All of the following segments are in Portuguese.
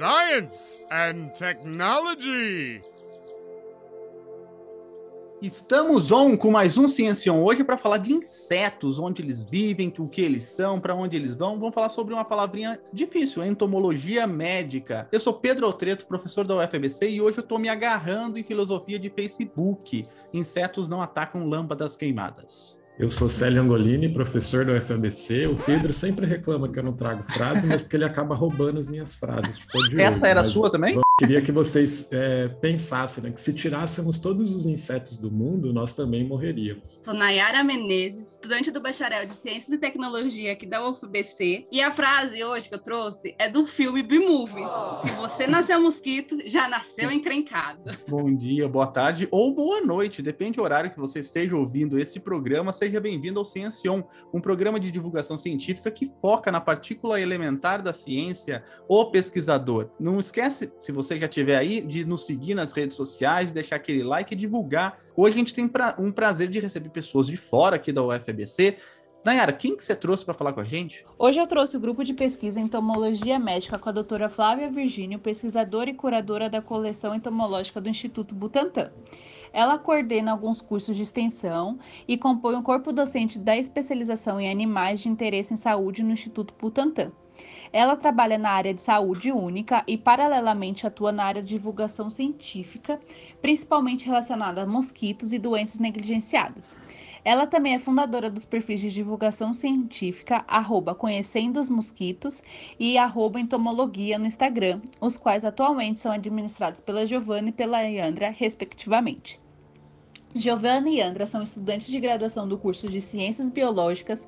science and technology. Estamos on com mais um Ciencion hoje para falar de insetos, onde eles vivem, o que eles são, para onde eles vão. Vamos falar sobre uma palavrinha difícil, entomologia médica. Eu sou Pedro Altreto, professor da UFBC, e hoje eu estou me agarrando em filosofia de Facebook. Insetos não atacam lâmpadas queimadas. Eu sou Célio Angolini, professor da UFABC. O Pedro sempre reclama que eu não trago frases, mas porque ele acaba roubando as minhas frases. Essa era a sua também? Queria que vocês é, pensassem né, que se tirássemos todos os insetos do mundo, nós também morreríamos. Sou Nayara Menezes, estudante do Bacharel de Ciências e Tecnologia aqui da UFBC. E a frase hoje que eu trouxe é do filme B-Movie. Se você nasceu mosquito, já nasceu encrencado. Bom dia, boa tarde ou boa noite, depende do horário que você esteja ouvindo esse programa. Seja bem-vindo ao Ciencion, um programa de divulgação científica que foca na partícula elementar da ciência, o pesquisador. Não esquece, se você você já estiver aí, de nos seguir nas redes sociais, deixar aquele like e divulgar. Hoje a gente tem pra, um prazer de receber pessoas de fora aqui da UFBC. Nayara, quem que você trouxe para falar com a gente? Hoje eu trouxe o grupo de pesquisa Entomologia Médica com a doutora Flávia Virgínio, pesquisadora e curadora da coleção entomológica do Instituto Butantan. Ela coordena alguns cursos de extensão e compõe o corpo docente da especialização em animais de interesse em saúde no Instituto Butantan. Ela trabalha na área de saúde única e, paralelamente, atua na área de divulgação científica, principalmente relacionada a mosquitos e doenças negligenciadas. Ela também é fundadora dos perfis de divulgação científica, arroba Conhecendo os Mosquitos e arroba Entomologia no Instagram, os quais atualmente são administrados pela Giovanna e pela Yandra, respectivamente. Giovanna e Yandra são estudantes de graduação do curso de Ciências Biológicas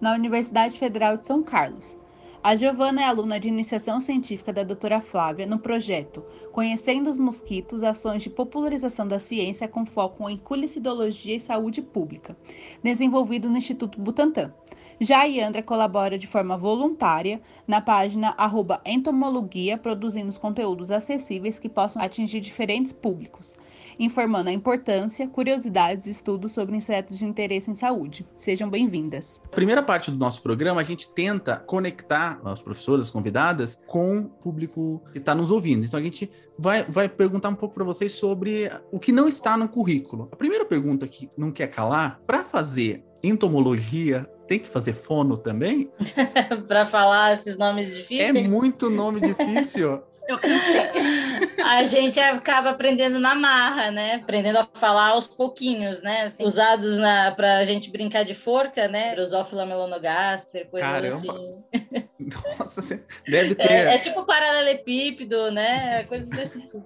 na Universidade Federal de São Carlos. A Giovana é aluna de iniciação científica da doutora Flávia no projeto Conhecendo os Mosquitos, ações de popularização da ciência com foco em culicidologia e saúde pública, desenvolvido no Instituto Butantan. Já a Yandra colabora de forma voluntária na página entomologia, produzindo os conteúdos acessíveis que possam atingir diferentes públicos, informando a importância, curiosidades e estudos sobre insetos de interesse em saúde. Sejam bem-vindas. Primeira parte do nosso programa, a gente tenta conectar as professoras convidadas com o público que está nos ouvindo. Então a gente vai, vai perguntar um pouco para vocês sobre o que não está no currículo. A primeira pergunta que não quer calar, para fazer entomologia, tem que fazer fono também? para falar esses nomes difíceis? É muito nome difícil. Eu cansei. A gente acaba aprendendo na marra, né? Aprendendo a falar aos pouquinhos, né? Assim, usados na, pra gente brincar de forca, né? Drosófila melonogaster, coisas Caramba. assim. Nossa, deve ter. É, é tipo paralelepípedo, né? Coisas desse tipo.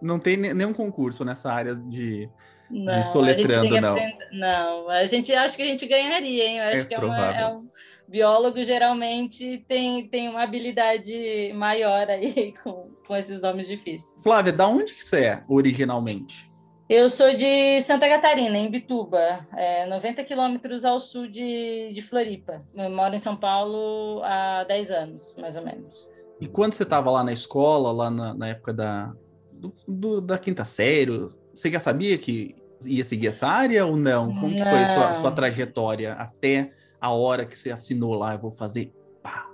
Não tem nenhum concurso nessa área de, não, de soletrando, não. Aprender... Não, a gente acha que a gente ganharia, hein? Eu acho é que é, uma, é um biólogo geralmente tem, tem uma habilidade maior aí com, com esses nomes difíceis. Flávia, da onde que você é originalmente? Eu sou de Santa Catarina, em Bituba, é, 90 quilômetros ao sul de, de Floripa. Eu moro em São Paulo há 10 anos, mais ou menos. E quando você estava lá na escola, lá na, na época da, do, do, da quinta série, você já sabia que ia seguir essa área ou não? Como não. foi a sua, sua trajetória até a hora que você assinou lá, eu vou fazer pá,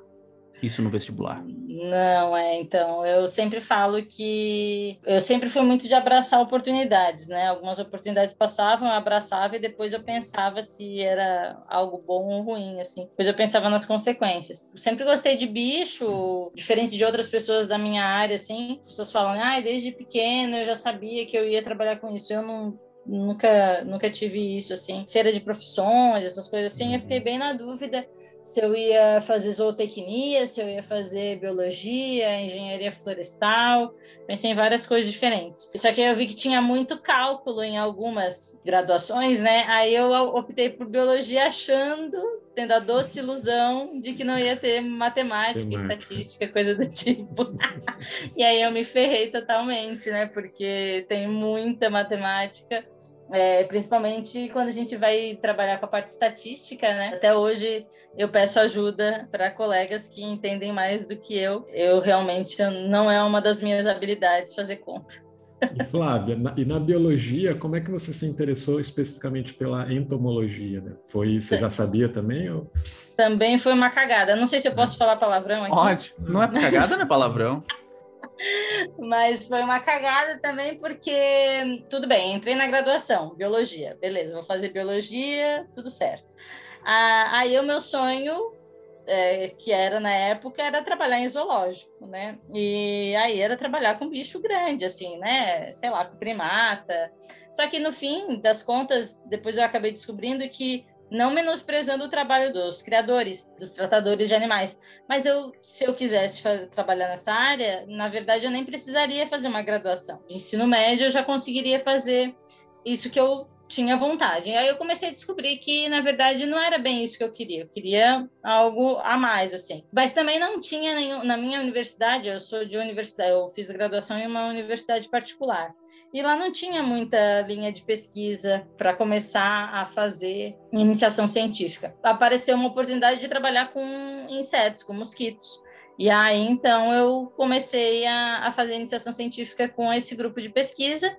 isso no vestibular? Não, é, então, eu sempre falo que eu sempre fui muito de abraçar oportunidades, né? Algumas oportunidades passavam, eu abraçava e depois eu pensava se era algo bom ou ruim, assim. Depois eu pensava nas consequências. Eu sempre gostei de bicho, diferente de outras pessoas da minha área, assim. As pessoas falam, ah, desde pequeno eu já sabia que eu ia trabalhar com isso. Eu não nunca, nunca tive isso, assim. Feira de profissões, essas coisas assim, eu fiquei bem na dúvida se eu ia fazer zootecnia, se eu ia fazer biologia, engenharia florestal, pensei em várias coisas diferentes. Só que eu vi que tinha muito cálculo em algumas graduações, né? Aí eu optei por biologia achando, tendo a doce ilusão de que não ia ter matemática, estatística, coisa do tipo. e aí eu me ferrei totalmente, né? Porque tem muita matemática é, principalmente quando a gente vai trabalhar com a parte estatística, né? Até hoje eu peço ajuda para colegas que entendem mais do que eu. Eu realmente não é uma das minhas habilidades fazer conta. E Flávia, na, e na biologia, como é que você se interessou especificamente pela entomologia? Né? Foi, você já sabia também? Ou... Também foi uma cagada. Não sei se eu posso falar palavrão aqui. Pode. Não é cagada, não é palavrão. Mas foi uma cagada também, porque tudo bem, entrei na graduação, biologia, beleza, vou fazer biologia, tudo certo. Ah, aí o meu sonho, é, que era na época, era trabalhar em zoológico, né? E aí era trabalhar com bicho grande, assim, né? Sei lá, com primata. Só que no fim das contas, depois eu acabei descobrindo que não menosprezando o trabalho dos criadores, dos tratadores de animais. Mas eu, se eu quisesse trabalhar nessa área, na verdade eu nem precisaria fazer uma graduação. De ensino médio eu já conseguiria fazer isso que eu tinha vontade. E aí eu comecei a descobrir que, na verdade, não era bem isso que eu queria. Eu queria algo a mais, assim. Mas também não tinha nenhum... Na minha universidade, eu sou de universidade, eu fiz graduação em uma universidade particular. E lá não tinha muita linha de pesquisa para começar a fazer iniciação científica. Apareceu uma oportunidade de trabalhar com insetos, com mosquitos. E aí, então, eu comecei a, a fazer iniciação científica com esse grupo de pesquisa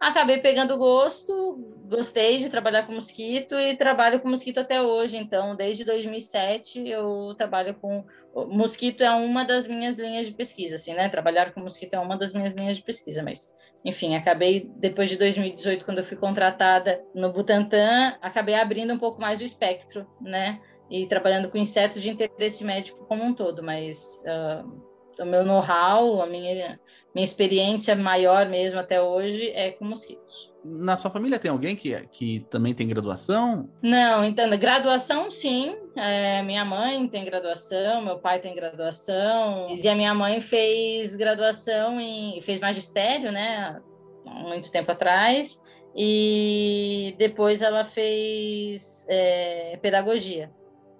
acabei pegando gosto, gostei de trabalhar com mosquito e trabalho com mosquito até hoje. Então, desde 2007 eu trabalho com mosquito é uma das minhas linhas de pesquisa, assim, né? Trabalhar com mosquito é uma das minhas linhas de pesquisa, mas enfim, acabei depois de 2018 quando eu fui contratada no Butantan, acabei abrindo um pouco mais o espectro, né? E trabalhando com insetos de interesse médico como um todo, mas uh, o meu know-how, a minha, minha experiência maior mesmo até hoje é com mosquitos. Na sua família tem alguém que, que também tem graduação? Não, então, graduação sim. É, minha mãe tem graduação, meu pai tem graduação. E a minha mãe fez graduação em. fez magistério, né? Há muito tempo atrás. E depois ela fez é, pedagogia.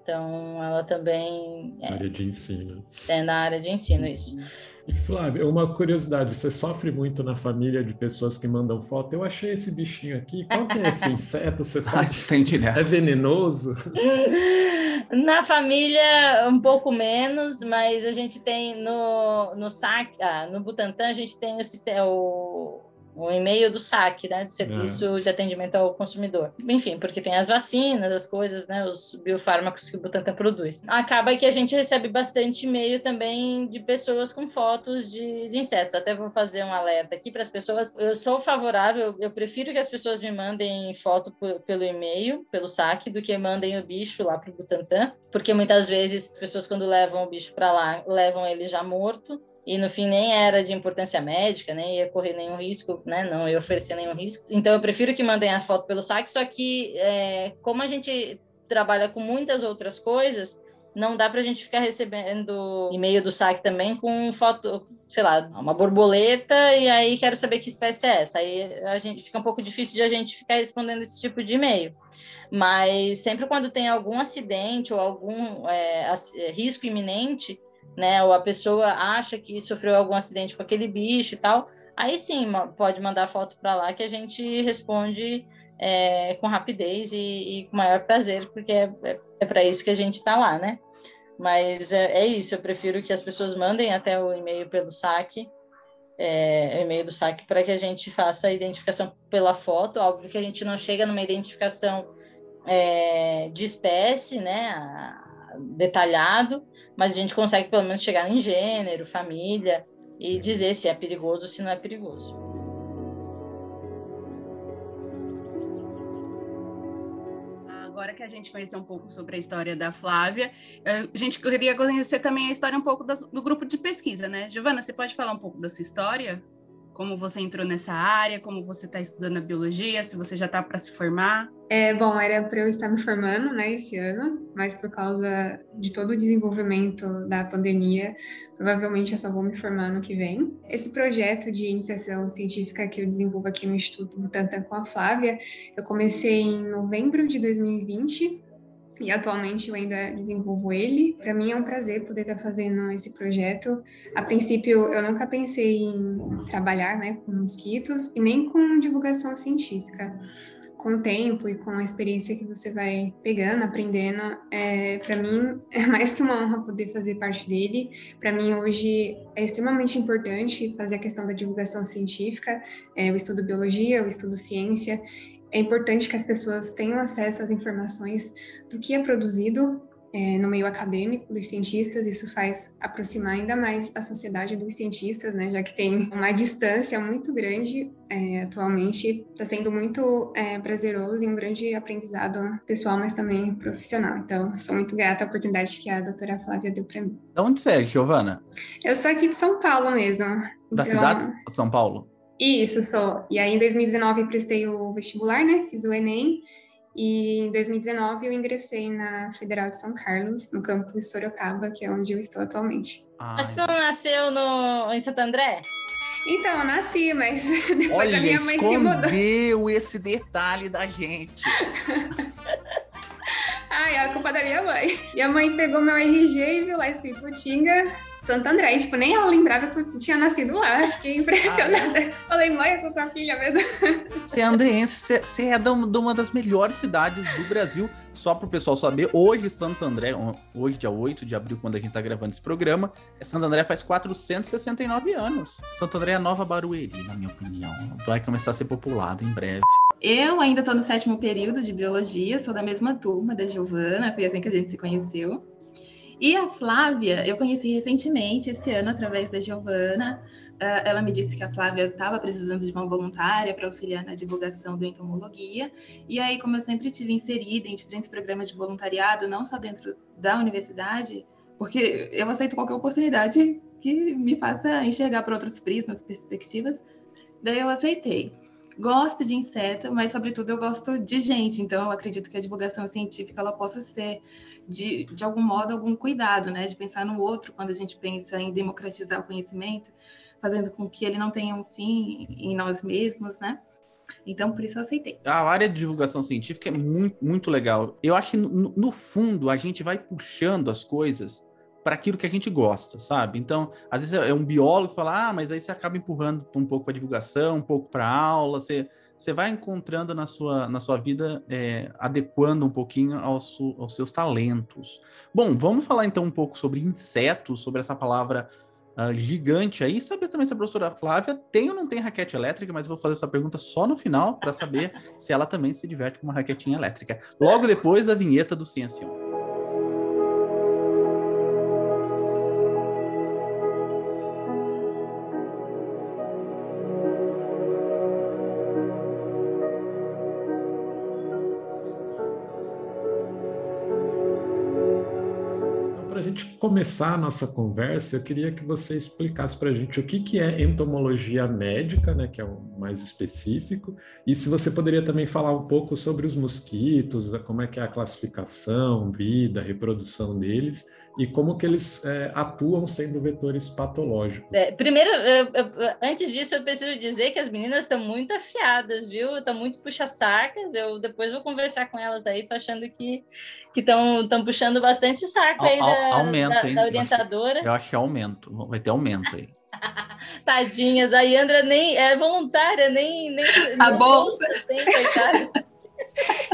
Então, ela também. É, área de ensino. É na área de ensino, isso. E Flávio, uma curiosidade: você sofre muito na família de pessoas que mandam foto? Eu achei esse bichinho aqui. Qual que é esse inseto? Você faz? Tem direto. É venenoso? Na família, um pouco menos, mas a gente tem no, no SAC, ah, no Butantan, a gente tem o, o um e-mail do SAC, né, do Serviço é. de Atendimento ao Consumidor. Enfim, porque tem as vacinas, as coisas, né, os biofármacos que o Butantan produz. Acaba que a gente recebe bastante e-mail também de pessoas com fotos de, de insetos. Até vou fazer um alerta aqui para as pessoas. Eu sou favorável, eu prefiro que as pessoas me mandem foto pelo e-mail, pelo SAC, do que mandem o bicho lá para o Butantan, porque muitas vezes as pessoas quando levam o bicho para lá, levam ele já morto e no fim nem era de importância médica, nem ia correr nenhum risco, né? Não ia oferecer nenhum risco. Então eu prefiro que mandem a foto pelo saque, só que é, como a gente trabalha com muitas outras coisas, não dá para a gente ficar recebendo e-mail do saque também com foto, sei lá, uma borboleta e aí quero saber que espécie é essa. Aí a gente fica um pouco difícil de a gente ficar respondendo esse tipo de e-mail. Mas sempre quando tem algum acidente ou algum é, risco iminente, né? Ou a pessoa acha que sofreu algum acidente com aquele bicho e tal, aí sim pode mandar foto para lá que a gente responde é, com rapidez e, e, com maior prazer, porque é, é, é para isso que a gente está lá, né? Mas é, é, isso, eu prefiro que as pessoas mandem até o e-mail pelo saque, é, e-mail do saque, para que a gente faça a identificação pela foto. Óbvio que a gente não chega numa identificação é, de espécie, né? Detalhado, mas a gente consegue pelo menos chegar em gênero, família e dizer se é perigoso ou se não é perigoso. Agora que a gente conheceu um pouco sobre a história da Flávia, a gente queria conhecer também a história um pouco do grupo de pesquisa, né? Giovana, você pode falar um pouco da sua história? Como você entrou nessa área, como você está estudando a biologia, se você já está para se formar? É, bom, era para eu estar me formando, né, esse ano, mas por causa de todo o desenvolvimento da pandemia, provavelmente eu só vou me formar no que vem. Esse projeto de iniciação científica que eu desenvolvo aqui no Instituto Butantan com a Flávia, eu comecei em novembro de 2020 e atualmente eu ainda desenvolvo ele. Para mim é um prazer poder estar fazendo esse projeto. A princípio, eu nunca pensei em trabalhar né, com mosquitos e nem com divulgação científica. Com o tempo e com a experiência que você vai pegando, aprendendo, é, para mim é mais que uma honra poder fazer parte dele. Para mim, hoje é extremamente importante fazer a questão da divulgação científica, é, o estudo biologia, o estudo ciência. É importante que as pessoas tenham acesso às informações do que é produzido é, no meio acadêmico dos cientistas, isso faz aproximar ainda mais a sociedade dos cientistas, né, já que tem uma distância muito grande é, atualmente, está sendo muito é, prazeroso e um grande aprendizado pessoal, mas também profissional. Então, sou muito grata à oportunidade que a doutora Flávia deu para mim. De onde você é, Giovana? Eu sou aqui de São Paulo mesmo. Da então... cidade de São Paulo? Isso, sou. E aí, em 2019, prestei o vestibular, né, fiz o Enem, e em 2019 eu ingressei na Federal de São Carlos, no campus Sorocaba, que é onde eu estou atualmente. Ai. Mas tu nasceu no, em Santo André? Então, eu nasci, mas depois Olha, a minha mãe se mudou. esse detalhe da gente. Ai, é a culpa da minha mãe. Minha mãe pegou meu RG e viu lá escrito Tinga, Santo André. E, tipo, nem ela lembrava que eu tinha nascido lá. Fiquei impressionada. Ah, é? Falei, mãe, eu sou sua filha mesmo. Você é andreense, você é de uma das melhores cidades do Brasil. Só para o pessoal saber, hoje Santo André, hoje dia 8 de abril, quando a gente está gravando esse programa, Santo André faz 469 anos. Santo André é Nova Barueri, na minha opinião. Vai começar a ser populado em breve. Eu ainda estou no sétimo período de biologia, sou da mesma turma da Giovana, foi assim que a gente se conheceu. E a Flávia, eu conheci recentemente, esse ano, através da Giovana. Uh, ela me disse que a Flávia estava precisando de uma voluntária para auxiliar na divulgação do entomologia. E aí, como eu sempre tive inserida em diferentes programas de voluntariado, não só dentro da universidade, porque eu aceito qualquer oportunidade que me faça enxergar por outros prismas, perspectivas, daí eu aceitei. Gosto de inseto, mas sobretudo eu gosto de gente, então eu acredito que a divulgação científica ela possa ser de, de algum modo, algum cuidado, né? De pensar no outro quando a gente pensa em democratizar o conhecimento, fazendo com que ele não tenha um fim em nós mesmos, né? Então, por isso eu aceitei. A área de divulgação científica é muito, muito legal. Eu acho que, no, no fundo, a gente vai puxando as coisas para aquilo que a gente gosta, sabe? Então, às vezes é um biólogo que fala, ah, mas aí você acaba empurrando um pouco para divulgação, um pouco para aula, você você vai encontrando na sua, na sua vida, é, adequando um pouquinho aos, aos seus talentos. Bom, vamos falar então um pouco sobre insetos, sobre essa palavra uh, gigante aí. Saber também se a professora Flávia tem ou não tem raquete elétrica, mas vou fazer essa pergunta só no final para saber se ela também se diverte com uma raquetinha elétrica. Logo depois da vinheta do Ciencion. Começar a nossa conversa, eu queria que você explicasse para a gente o que, que é entomologia médica, né, que é o mais específico, e se você poderia também falar um pouco sobre os mosquitos, como é que é a classificação, vida, reprodução deles, e como que eles é, atuam sendo vetores patológicos. É, primeiro, eu, eu, antes disso, eu preciso dizer que as meninas estão muito afiadas, viu? Estão muito puxa-sacas. Eu depois vou conversar com elas aí. Tô achando que estão puxando bastante saco aí da, aumento, da, da orientadora. Eu acho que é aumento. Vai ter aumento aí. Tadinhas, a Yandra nem é voluntária, nem. nem a bolsa. Tem, coitada.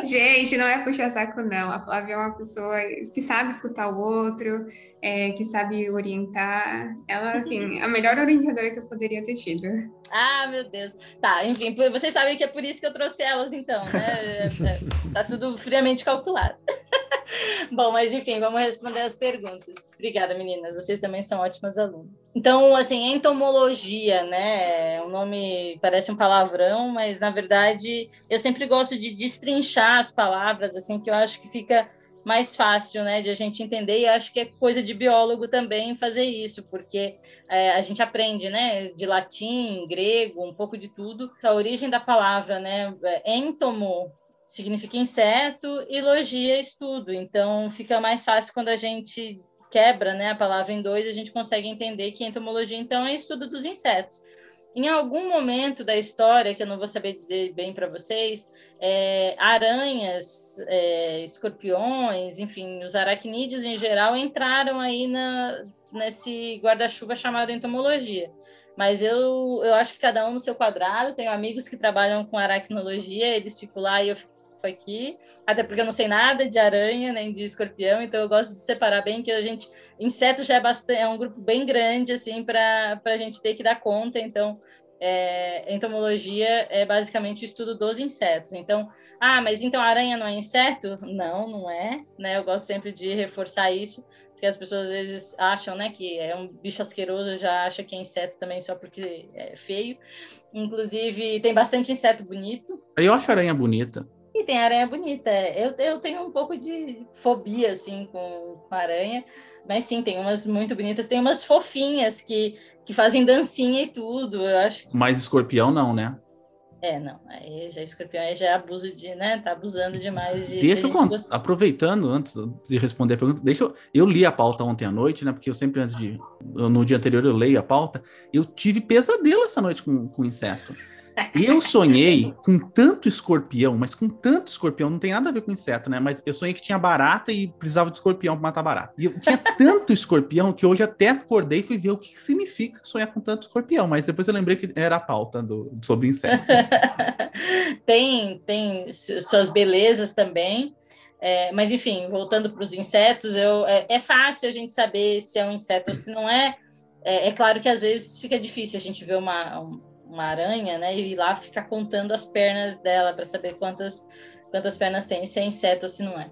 Gente, não é puxar saco, não. A Flávia é uma pessoa que sabe escutar o outro, é, que sabe orientar. Ela, assim, a melhor orientadora que eu poderia ter tido. Ah, meu Deus. Tá, enfim, vocês sabem que é por isso que eu trouxe elas, então, né? É, é, tá tudo friamente calculado. Bom, mas enfim, vamos responder as perguntas. Obrigada, meninas. Vocês também são ótimas alunas. Então, assim, entomologia, né? O nome parece um palavrão, mas na verdade eu sempre gosto de destrinchar as palavras, assim, que eu acho que fica mais fácil, né, de a gente entender. E acho que é coisa de biólogo também fazer isso, porque é, a gente aprende, né, de latim, grego, um pouco de tudo. A origem da palavra, né, é, entomo significa inseto e logia estudo. Então fica mais fácil quando a gente quebra, né, a palavra em dois, a gente consegue entender que entomologia então é estudo dos insetos. Em algum momento da história, que eu não vou saber dizer bem para vocês, é, aranhas, é, escorpiões, enfim, os aracnídeos em geral entraram aí na, nesse guarda-chuva chamado entomologia. Mas eu, eu acho que cada um no seu quadrado. Tenho amigos que trabalham com aracnologia, eles ficam lá e eu fico aqui, até porque eu não sei nada de aranha nem de escorpião, então eu gosto de separar bem que a gente inseto já é bastante é um grupo bem grande assim para a gente ter que dar conta, então é, entomologia é basicamente o estudo dos insetos. Então, ah, mas então aranha não é inseto? Não, não é. Né? Eu gosto sempre de reforçar isso, porque as pessoas às vezes acham né, que é um bicho asqueroso, já acha que é inseto também só porque é feio. Inclusive, tem bastante inseto bonito. Eu acho aranha bonita. E tem aranha bonita. Eu, eu tenho um pouco de fobia, assim, com, com aranha. Mas sim, tem umas muito bonitas. Tem umas fofinhas que, que fazem dancinha e tudo. Eu acho. Mas escorpião não, né? É, não. Aí já escorpião aí já é abuso de, né? Tá abusando demais de. Deixa eu contar, aproveitando antes de responder a pergunta, deixa eu. Eu li a pauta ontem à noite, né? Porque eu sempre antes de. No dia anterior eu leio a pauta. Eu tive pesadelo essa noite com, com inseto. Eu sonhei com tanto escorpião, mas com tanto escorpião, não tem nada a ver com inseto, né? Mas eu sonhei que tinha barata e precisava de escorpião para matar barata. E eu tinha tanto escorpião que hoje até acordei e fui ver o que significa sonhar com tanto escorpião, mas depois eu lembrei que era a pauta do, sobre inseto. tem, tem suas belezas também. É, mas enfim, voltando para os insetos, eu, é, é, fácil a gente saber se é um inseto ou se não é. é. é. claro que às vezes fica difícil a gente ver uma, uma aranha, né? E lá ficar contando as pernas dela para saber quantas, quantas pernas tem, se é inseto ou se não é.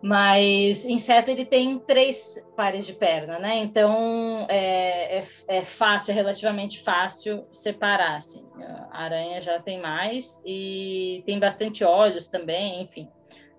Mas inseto ele tem três pares de perna, né? Então é, é, é fácil, é relativamente fácil separar. Assim. A aranha já tem mais e tem bastante olhos também, enfim.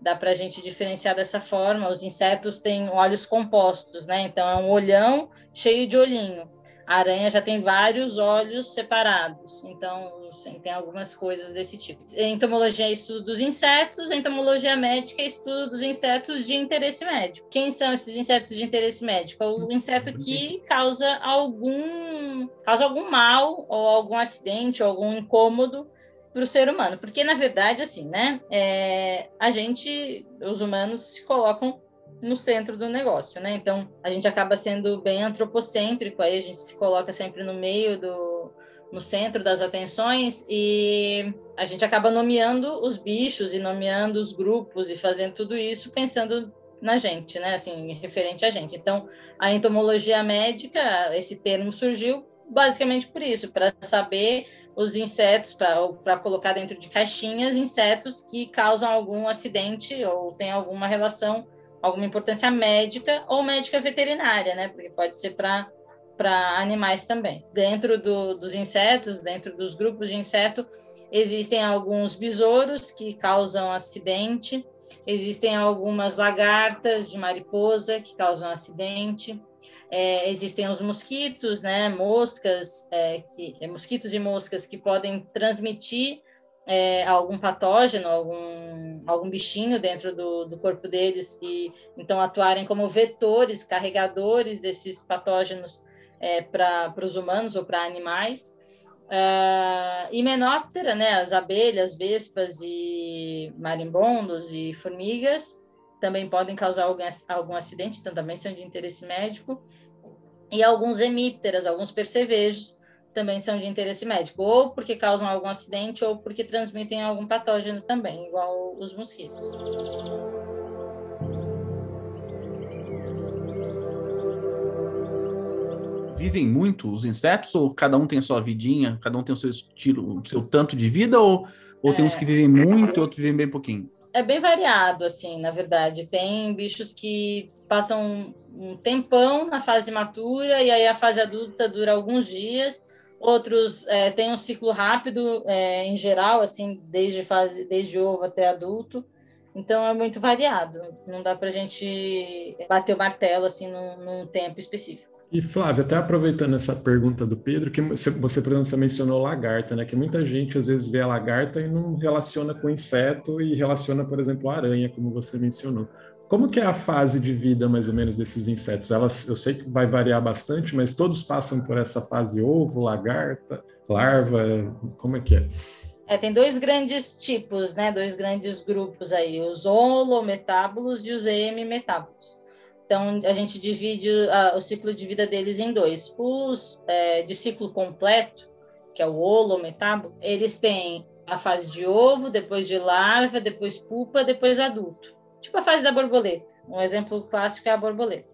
Dá para a gente diferenciar dessa forma. Os insetos têm olhos compostos, né? Então é um olhão cheio de olhinho. A aranha já tem vários olhos separados, então sim, tem algumas coisas desse tipo. Entomologia é estudo dos insetos, entomologia médica é estudo dos insetos de interesse médico. Quem são esses insetos de interesse médico? O inseto que causa algum, causa algum mal, ou algum acidente, ou algum incômodo para o ser humano. Porque, na verdade, assim, né? É, a gente, os humanos, se colocam no centro do negócio, né? Então, a gente acaba sendo bem antropocêntrico, aí a gente se coloca sempre no meio do no centro das atenções e a gente acaba nomeando os bichos e nomeando os grupos e fazendo tudo isso pensando na gente, né? Assim, referente a gente. Então, a entomologia médica, esse termo surgiu basicamente por isso, para saber os insetos, para colocar dentro de caixinhas insetos que causam algum acidente ou têm alguma relação alguma importância médica ou médica veterinária, né? Porque pode ser para para animais também. Dentro do, dos insetos, dentro dos grupos de inseto, existem alguns besouros que causam acidente, existem algumas lagartas de mariposa que causam acidente, é, existem os mosquitos, né, moscas, é, que, mosquitos e moscas que podem transmitir é, algum patógeno, algum, algum bichinho dentro do, do corpo deles e então atuarem como vetores, carregadores desses patógenos é, para os humanos ou para animais. Uh, Himenóptera, né, as abelhas, vespas e marimbondos e formigas também podem causar algum, algum acidente, então também são de interesse médico. E alguns hemípteras, alguns percevejos, também são de interesse médico, ou porque causam algum acidente, ou porque transmitem algum patógeno também, igual os mosquitos. Vivem muito os insetos, ou cada um tem sua vidinha, cada um tem o seu estilo, o seu tanto de vida, ou, ou é... tem uns que vivem muito, outros vivem bem pouquinho? É bem variado, assim, na verdade. Tem bichos que passam um tempão na fase matura e aí a fase adulta dura alguns dias outros é, têm um ciclo rápido é, em geral, assim, desde fase, desde ovo até adulto. Então é muito variado. Não dá para a gente bater o martelo assim num, num, tempo específico. E Flávio, até aproveitando essa pergunta do Pedro, que você, por exemplo, você mencionou lagarta, né? Que muita gente às vezes vê a lagarta e não relaciona com inseto e relaciona, por exemplo, a aranha, como você mencionou. Como que é a fase de vida, mais ou menos, desses insetos? Elas, eu sei que vai variar bastante, mas todos passam por essa fase ovo, lagarta, larva, como é que é? É, tem dois grandes tipos, né? Dois grandes grupos aí, os holometábulos e os hemimetábulos. Então, a gente divide a, o ciclo de vida deles em dois. Os é, de ciclo completo, que é o holometábulo, eles têm a fase de ovo, depois de larva, depois pupa, depois adulto. Tipo a fase da borboleta. Um exemplo clássico é a borboleta.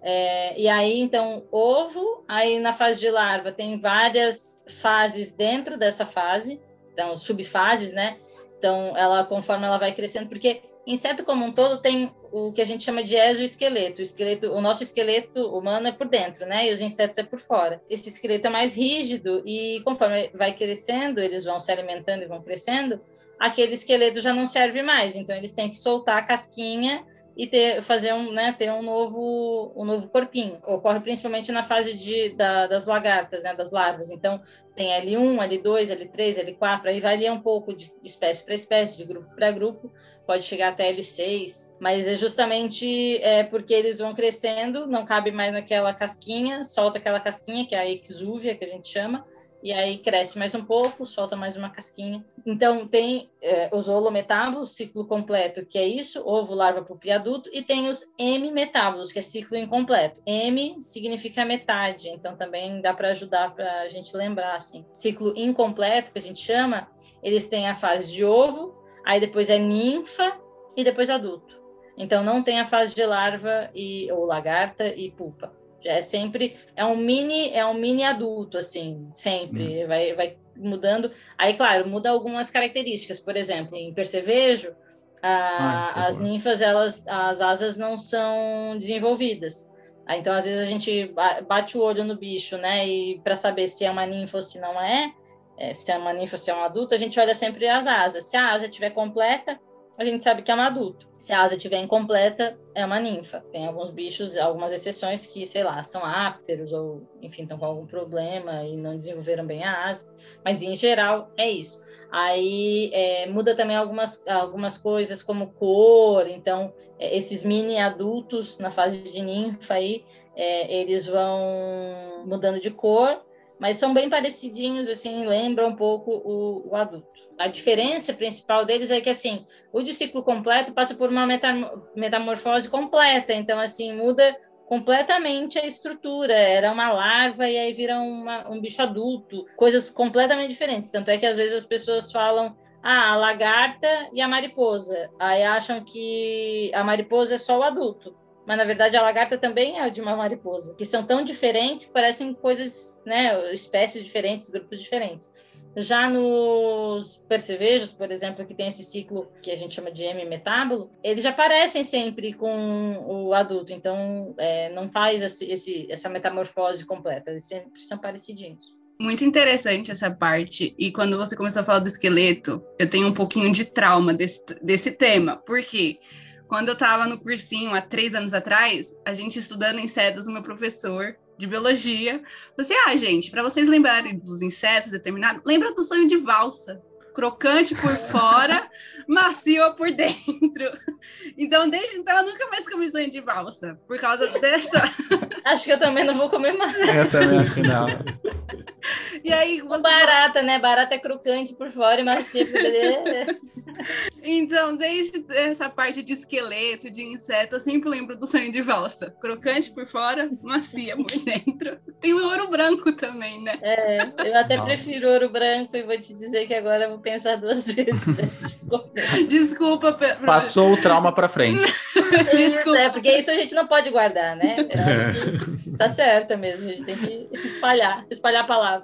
É, e aí, então, ovo, aí na fase de larva tem várias fases dentro dessa fase, então, subfases, né? Então, ela, conforme ela vai crescendo, porque inseto como um todo tem o que a gente chama de exoesqueleto. O esqueleto, o nosso esqueleto humano é por dentro, né? E os insetos é por fora. Esse esqueleto é mais rígido e conforme vai crescendo, eles vão se alimentando e vão crescendo, aquele esqueleto já não serve mais. Então eles têm que soltar a casquinha e ter, fazer um, né, ter um novo, um novo corpinho. Ocorre principalmente na fase de, da, das lagartas, né, das larvas. Então, tem L1, L2, L3, L4, aí varia um pouco de espécie para espécie, de grupo para grupo, pode chegar até L6, mas é justamente é, porque eles vão crescendo, não cabe mais naquela casquinha, solta aquela casquinha, que é a exúvia, que a gente chama, e aí cresce mais um pouco, solta mais uma casquinha. Então, tem é, os holometábulos, ciclo completo, que é isso, ovo, larva, pupa e adulto, e tem os M-metábulos, que é ciclo incompleto. M significa metade, então também dá para ajudar para a gente lembrar, assim. Ciclo incompleto, que a gente chama, eles têm a fase de ovo, aí depois é ninfa e depois adulto. Então, não tem a fase de larva e, ou lagarta e pupa. É sempre é um mini é um mini adulto assim, sempre hum. vai, vai mudando. Aí, claro, muda algumas características. Por exemplo, em percevejo, a, as ninfas elas as asas não são desenvolvidas. Então, às vezes a gente bate o olho no bicho, né? E para saber se é uma ninfa ou se não é, é, se é uma ninfa ou se é um adulto, a gente olha sempre as asas. Se a asa estiver completa, a gente sabe que é um adulto. Se a asa estiver incompleta, é uma ninfa. Tem alguns bichos, algumas exceções que, sei lá, são ápteros ou, enfim, estão com algum problema e não desenvolveram bem a asa. Mas, em geral, é isso. Aí é, muda também algumas, algumas coisas, como cor. Então, é, esses mini adultos na fase de ninfa aí, é, eles vão mudando de cor, mas são bem parecidinhos, assim, lembram um pouco o, o adulto a diferença principal deles é que, assim, o de ciclo completo passa por uma metamorfose completa, então, assim, muda completamente a estrutura. Era uma larva e aí vira uma, um bicho adulto, coisas completamente diferentes. Tanto é que, às vezes, as pessoas falam ah, a lagarta e a mariposa. Aí acham que a mariposa é só o adulto. Mas, na verdade, a lagarta também é de uma mariposa, que são tão diferentes que parecem coisas, né, espécies diferentes, grupos diferentes. Já nos percevejos, por exemplo, que tem esse ciclo que a gente chama de M-metábolo, eles já aparecem sempre com o adulto, então é, não faz esse, esse, essa metamorfose completa, eles sempre são parecidinhos. Muito interessante essa parte. E quando você começou a falar do esqueleto, eu tenho um pouquinho de trauma desse, desse tema. Por quê? Quando eu estava no cursinho há três anos atrás, a gente estudando em cedos, o meu professor de biologia. Você, ah, gente, para vocês lembrarem dos insetos determinados, lembra do sonho de valsa. Crocante por fora, macio por dentro. Então, desde então, eu nunca mais comi sonho de valsa, por causa dessa. Acho que eu também não vou comer mais. Eu também não. E aí, você... Barata, né? Barata é crocante por fora e macia por dentro. Então, desde essa parte de esqueleto, de inseto, eu sempre lembro do sonho de valsa. Crocante por fora, macia por dentro. Tem o ouro branco também, né? É, eu até Não. prefiro ouro branco e vou te dizer que agora eu vou pensar duas vezes. Desculpa. Passou o trauma para frente. Isso, é, porque isso a gente não pode guardar, né? Eu acho que tá certo mesmo, a gente tem que espalhar, espalhar a palavra.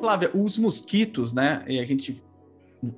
Flávia, os mosquitos, né? E a gente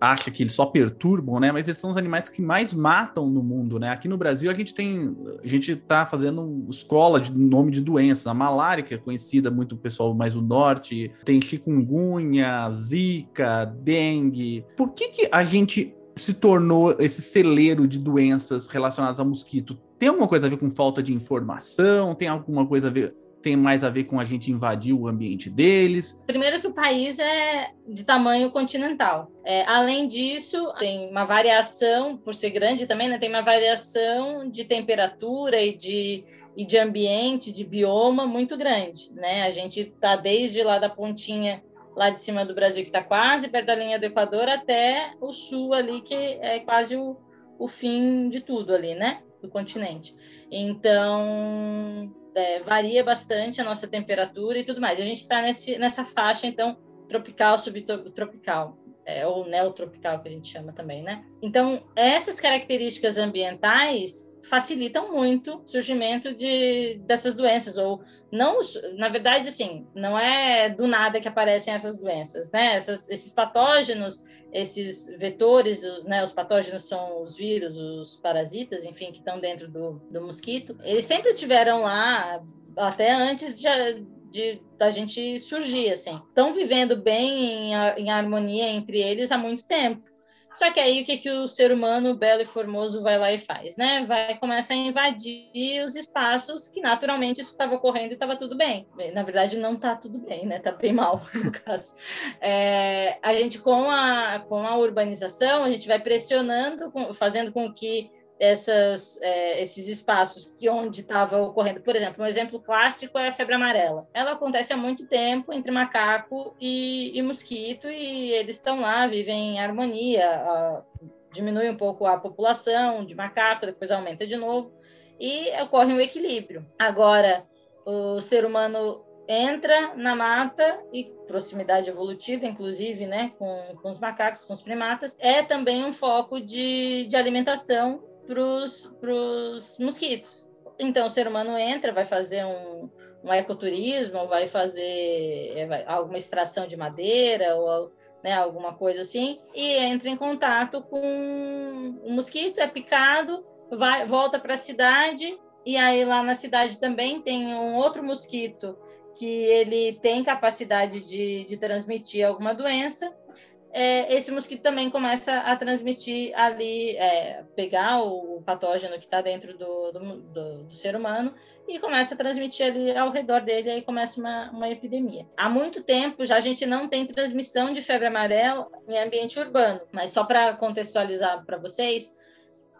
acha que eles só perturbam, né? Mas eles são os animais que mais matam no mundo, né? Aqui no Brasil a gente tem, a gente tá fazendo escola de nome de doenças, a malária que é conhecida muito o pessoal mais do norte, tem chikungunya, zika, dengue. Por que que a gente se tornou esse celeiro de doenças relacionadas ao mosquito? Tem alguma coisa a ver com falta de informação? Tem alguma coisa a ver tem mais a ver com a gente invadir o ambiente deles? Primeiro que o país é de tamanho continental. É, além disso, tem uma variação, por ser grande também, né, tem uma variação de temperatura e de, e de ambiente, de bioma muito grande. Né? A gente está desde lá da pontinha lá de cima do Brasil, que está quase perto da linha do Equador, até o sul ali, que é quase o, o fim de tudo ali, né? Do continente. Então, é, varia bastante a nossa temperatura e tudo mais. A gente está nessa faixa, então, tropical, subtropical. é, ou neotropical que a gente chama também, né? Então, essas características ambientais facilitam muito o surgimento de, dessas doenças, ou não, na verdade, assim, não é do nada que aparecem essas doenças, né? Essas, esses patógenos, esses vetores, né? Os patógenos são os vírus, os parasitas, enfim, que estão dentro do, do mosquito. Eles sempre tiveram lá, até antes de, de da gente surgir, assim. Estão vivendo bem em, em harmonia entre eles há muito tempo. Só que aí o que, que o ser humano belo e formoso vai lá e faz, né? Vai começar a invadir os espaços que naturalmente isso estava ocorrendo e estava tudo bem. Na verdade, não está tudo bem, né? Está bem mal, no caso. É, a gente, com a, com a urbanização, a gente vai pressionando, fazendo com que essas, é, esses espaços que onde estava ocorrendo. Por exemplo, um exemplo clássico é a febre amarela. Ela acontece há muito tempo entre macaco e, e mosquito e eles estão lá, vivem em harmonia, a, diminui um pouco a população de macaco, depois aumenta de novo e ocorre um equilíbrio. Agora, o ser humano entra na mata e proximidade evolutiva, inclusive, né, com, com os macacos, com os primatas, é também um foco de, de alimentação para os mosquitos. Então, o ser humano entra, vai fazer um, um ecoturismo, vai fazer é, vai, alguma extração de madeira ou né, alguma coisa assim, e entra em contato com o mosquito, é picado, vai, volta para a cidade, e aí lá na cidade também tem um outro mosquito que ele tem capacidade de, de transmitir alguma doença, é, esse mosquito também começa a transmitir ali, é, pegar o patógeno que está dentro do, do, do, do, ser humano e começa a transmitir ali ao redor dele, aí começa uma, uma epidemia. Há muito tempo já a gente não tem transmissão de febre amarela em ambiente urbano, mas só para contextualizar para vocês,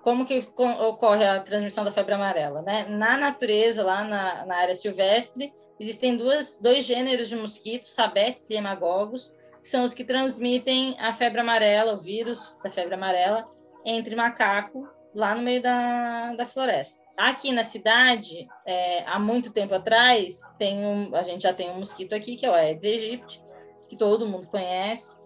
como que ocorre a transmissão da febre amarela, né? Na natureza, lá na, na área silvestre, existem duas, dois gêneros de mosquitos, sabetes e hemagogos, que são os que transmitem a febre amarela, o vírus da febre amarela, entre macaco, lá no meio da, da floresta. Aqui na cidade, é, há muito tempo atrás, tem um, a gente já tem um mosquito aqui, que é o Aedes aegypti, que todo mundo conhece,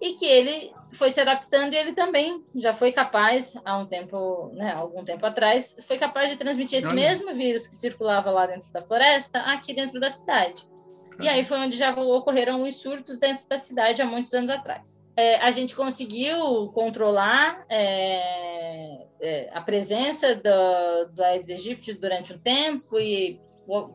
e que ele foi se adaptando e ele também já foi capaz, há um tempo, né, algum tempo atrás, foi capaz de transmitir esse mesmo vírus que circulava lá dentro da floresta, aqui dentro da cidade. E aí foi onde já ocorreram os surtos dentro da cidade há muitos anos atrás. É, a gente conseguiu controlar é, é, a presença do, do Aedes aegypti durante um tempo e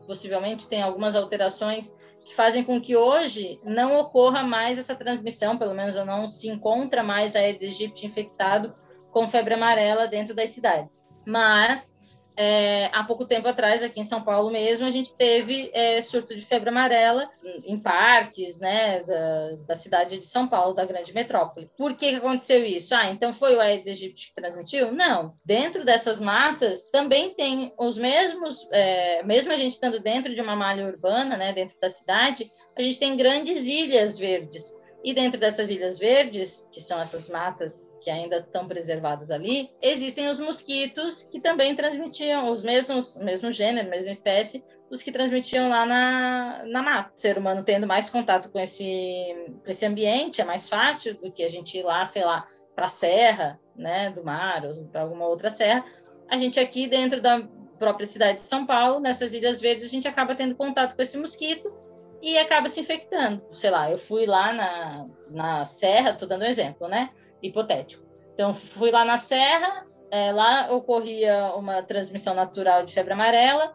possivelmente tem algumas alterações que fazem com que hoje não ocorra mais essa transmissão, pelo menos não se encontra mais Aedes aegypti infectado com febre amarela dentro das cidades. Mas é, há pouco tempo atrás, aqui em São Paulo mesmo, a gente teve é, surto de febre amarela em parques né, da, da, cidade de São Paulo, da grande metrópole. Por que, que aconteceu isso? Ah, então foi o Aedes aegypti que transmitiu? Não. Dentro dessas matas também tem os mesmos, é, mesmo a gente estando dentro de uma malha urbana, né, dentro da cidade, a gente tem grandes ilhas verdes e dentro dessas ilhas verdes, que são essas matas que ainda estão preservadas ali, existem os mosquitos que também transmitiam os mesmos, mesmo gênero, mesma espécie, os que transmitiam lá na, na mata. O ser humano tendo mais contato com esse, com esse ambiente é mais fácil do que a gente ir lá, sei lá, para a serra, né, do mar ou para alguma outra serra. A gente aqui dentro da própria cidade de São Paulo, nessas ilhas verdes, a gente acaba tendo contato com esse mosquito e acaba se infectando. Sei lá, eu fui lá na, na serra, estou dando um exemplo, né? Hipotético. Então, fui lá na serra, é, lá ocorria uma transmissão natural de febre amarela,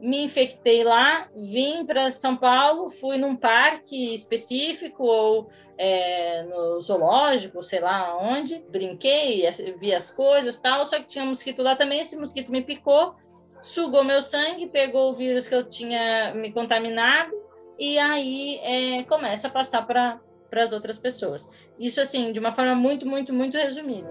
me infectei lá, vim para São Paulo, fui num parque específico ou é, no zoológico, sei lá onde, brinquei, vi as coisas tal, só que tinha um mosquito lá também, esse mosquito me picou, sugou meu sangue, pegou o vírus que eu tinha me contaminado e aí é, começa a passar para as outras pessoas. Isso, assim, de uma forma muito, muito, muito resumida.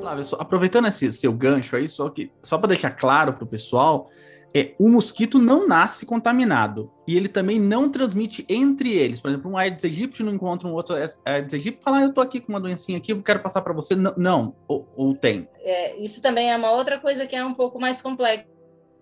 Flávia, aproveitando esse seu gancho aí, só, que, só para deixar claro para o pessoal, é, o mosquito não nasce contaminado e ele também não transmite entre eles. Por exemplo, um Aedes aegypti não encontra um outro Aedes aegypti e fala, ah, eu tô aqui com uma doencinha aqui, eu quero passar para você. Não, não ou, ou, tem. É, isso também é uma outra coisa que é um pouco mais complexa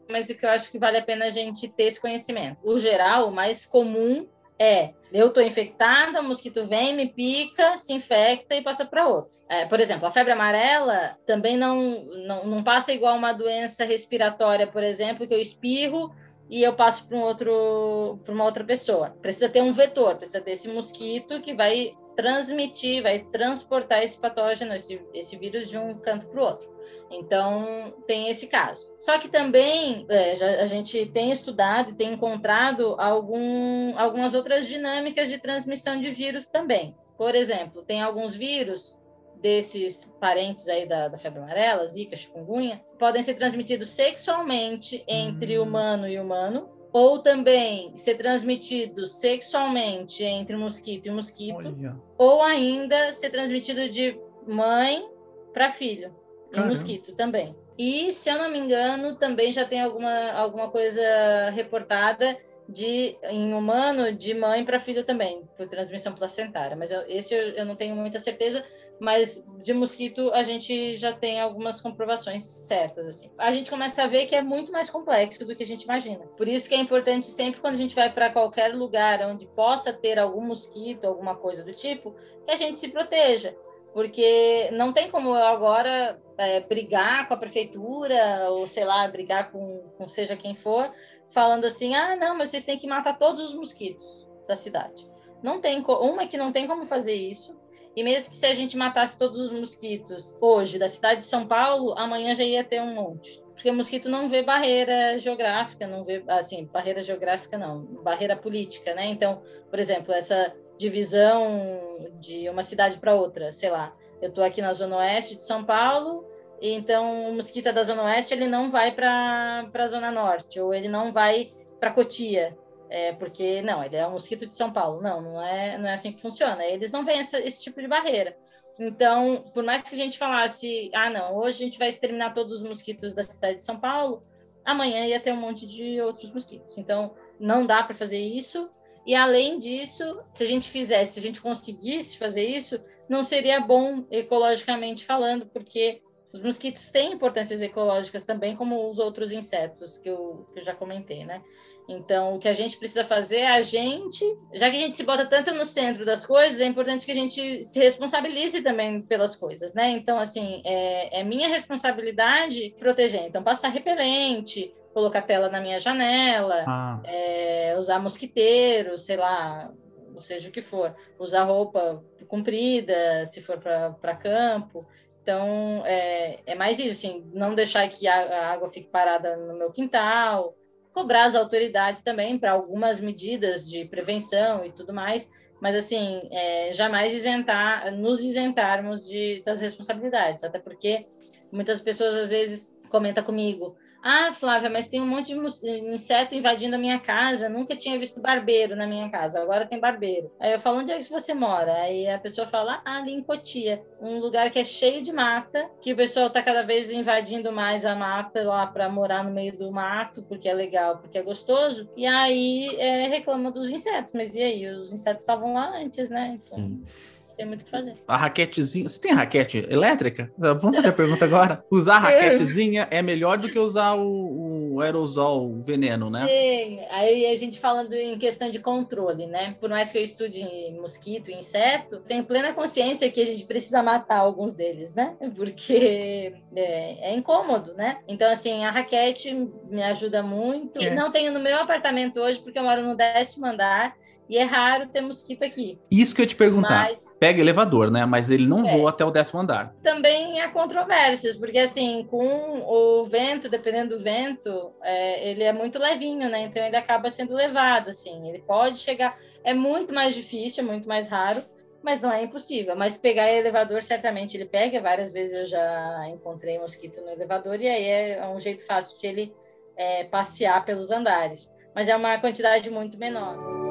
mas que eu acho que vale a pena a gente ter esse conhecimento. O geral, o mais comum é eu estou infectada, o mosquito vem, me pica, se infecta e passa para outro. É, por exemplo, a febre amarela também não, não, não passa igual uma doença respiratória, por exemplo, que eu espirro e eu passo para um outro para uma outra pessoa. Precisa ter um vetor, precisa ter esse mosquito que vai transmitir, vai transportar esse patógeno, esse, esse vírus de um canto para o outro. Então, tem esse caso. Só que também é, já, a gente tem estudado e tem encontrado algum, algumas outras dinâmicas de transmissão de vírus também. Por exemplo, tem alguns vírus desses parentes aí da, da febre amarela, zika, chikungunya, podem ser transmitidos sexualmente entre hum. humano e humano, ou também ser transmitido sexualmente entre mosquito e mosquito, Olha. ou ainda ser transmitido de mãe para filho. Caramba. E mosquito também. E, se eu não me engano, também já tem alguma, alguma coisa reportada de em humano de mãe para filho também, por transmissão placentária. Mas eu, esse eu, eu, não tenho muita certeza. Mas de mosquito a gente já tem algumas comprovações certas assim. A gente começa a ver que é muito mais complexo do que a gente imagina. Por isso que é importante sempre quando a gente vai para qualquer lugar onde possa ter algum mosquito, alguma coisa do tipo, que a gente se proteja porque não tem como eu agora é, brigar com a prefeitura ou sei lá brigar com, com seja quem for falando assim ah não mas vocês têm que matar todos os mosquitos da cidade não tem uma é que não tem como fazer isso e mesmo que se a gente matasse todos os mosquitos hoje da cidade de São Paulo amanhã já ia ter um monte porque o mosquito não vê barreira geográfica não vê assim barreira geográfica não barreira política né então por exemplo essa divisão de uma cidade para outra, sei lá. Eu estou aqui na zona oeste de São Paulo, então o mosquito é da zona oeste, ele não vai para a zona norte, ou ele não vai para Cotia, é, porque não, ele é um mosquito de São Paulo. Não, não é, não é assim que funciona. Eles não veem essa, esse tipo de barreira. Então, por mais que a gente falasse, ah, não, hoje a gente vai exterminar todos os mosquitos da cidade de São Paulo, amanhã ia ter um monte de outros mosquitos. Então, não dá para fazer isso. E além disso, se a gente fizesse, se a gente conseguisse fazer isso, não seria bom ecologicamente falando, porque os mosquitos têm importâncias ecológicas também, como os outros insetos que eu, que eu já comentei, né? Então, o que a gente precisa fazer é a gente, já que a gente se bota tanto no centro das coisas, é importante que a gente se responsabilize também pelas coisas, né? Então, assim, é, é minha responsabilidade proteger. Então, passar repelente, colocar tela na minha janela, ah. é, usar mosquiteiro, sei lá, ou seja o que for, usar roupa comprida, se for para campo. Então, é, é mais isso, assim, não deixar que a, a água fique parada no meu quintal, cobrar as autoridades também para algumas medidas de prevenção e tudo mais, mas assim, é, jamais isentar, nos isentarmos de, das responsabilidades, até porque muitas pessoas às vezes comentam comigo, ah, Flávia, mas tem um monte de inseto invadindo a minha casa. Nunca tinha visto barbeiro na minha casa. Agora tem barbeiro. Aí eu falo, onde é que você mora? Aí a pessoa fala, ah, ali em Cotia. Um lugar que é cheio de mata, que o pessoal está cada vez invadindo mais a mata lá para morar no meio do mato, porque é legal, porque é gostoso. E aí é, reclama dos insetos. Mas e aí? Os insetos estavam lá antes, né? Então... Hum tem muito o que fazer. A raquetezinha. Você tem raquete elétrica? Vamos fazer a pergunta agora. Usar a raquetezinha é melhor do que usar o, o aerosol, o veneno, né? Sim. Aí a gente falando em questão de controle, né? Por mais que eu estude mosquito e inseto, tenho plena consciência que a gente precisa matar alguns deles, né? Porque é, é incômodo, né? Então, assim, a raquete me ajuda muito. É. Não tenho no meu apartamento hoje, porque eu moro no décimo andar e é raro ter mosquito aqui. Isso que eu ia te perguntar. Mas... Pega elevador, né? Mas ele não é. voa até o décimo andar. Também há controvérsias, porque assim, com o vento, dependendo do vento, é, ele é muito levinho, né? Então ele acaba sendo levado, assim. Ele pode chegar. É muito mais difícil, é muito mais raro, mas não é impossível. Mas pegar elevador, certamente ele pega. Várias vezes eu já encontrei mosquito no elevador, e aí é um jeito fácil de ele é, passear pelos andares. Mas é uma quantidade muito menor.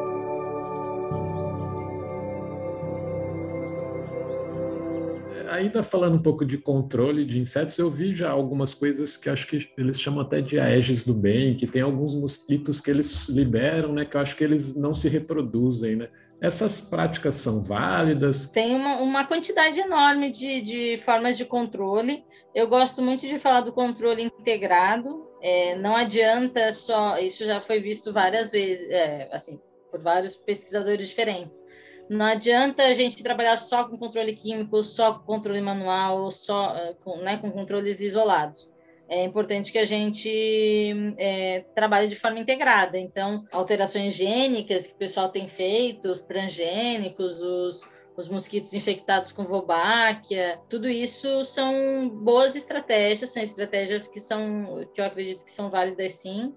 Ainda falando um pouco de controle de insetos, eu vi já algumas coisas que acho que eles chamam até de aedes do bem, que tem alguns mosquitos que eles liberam, né? Que eu acho que eles não se reproduzem, né? Essas práticas são válidas? Tem uma, uma quantidade enorme de, de formas de controle. Eu gosto muito de falar do controle integrado, É, não adianta só, isso já foi visto várias vezes, é, assim, por vários pesquisadores diferentes. Não adianta a gente trabalhar só com controle químico, só com controle manual, só eh, com, né, com controles isolados. É importante que a gente é, trabalhe de forma integrada. Então, alterações gênicas que o pessoal tem feito, os transgênicos, os, os mosquitos infectados com Wolbachia, tudo isso são boas estratégias, são estratégias que são que eu acredito que são válidas sim,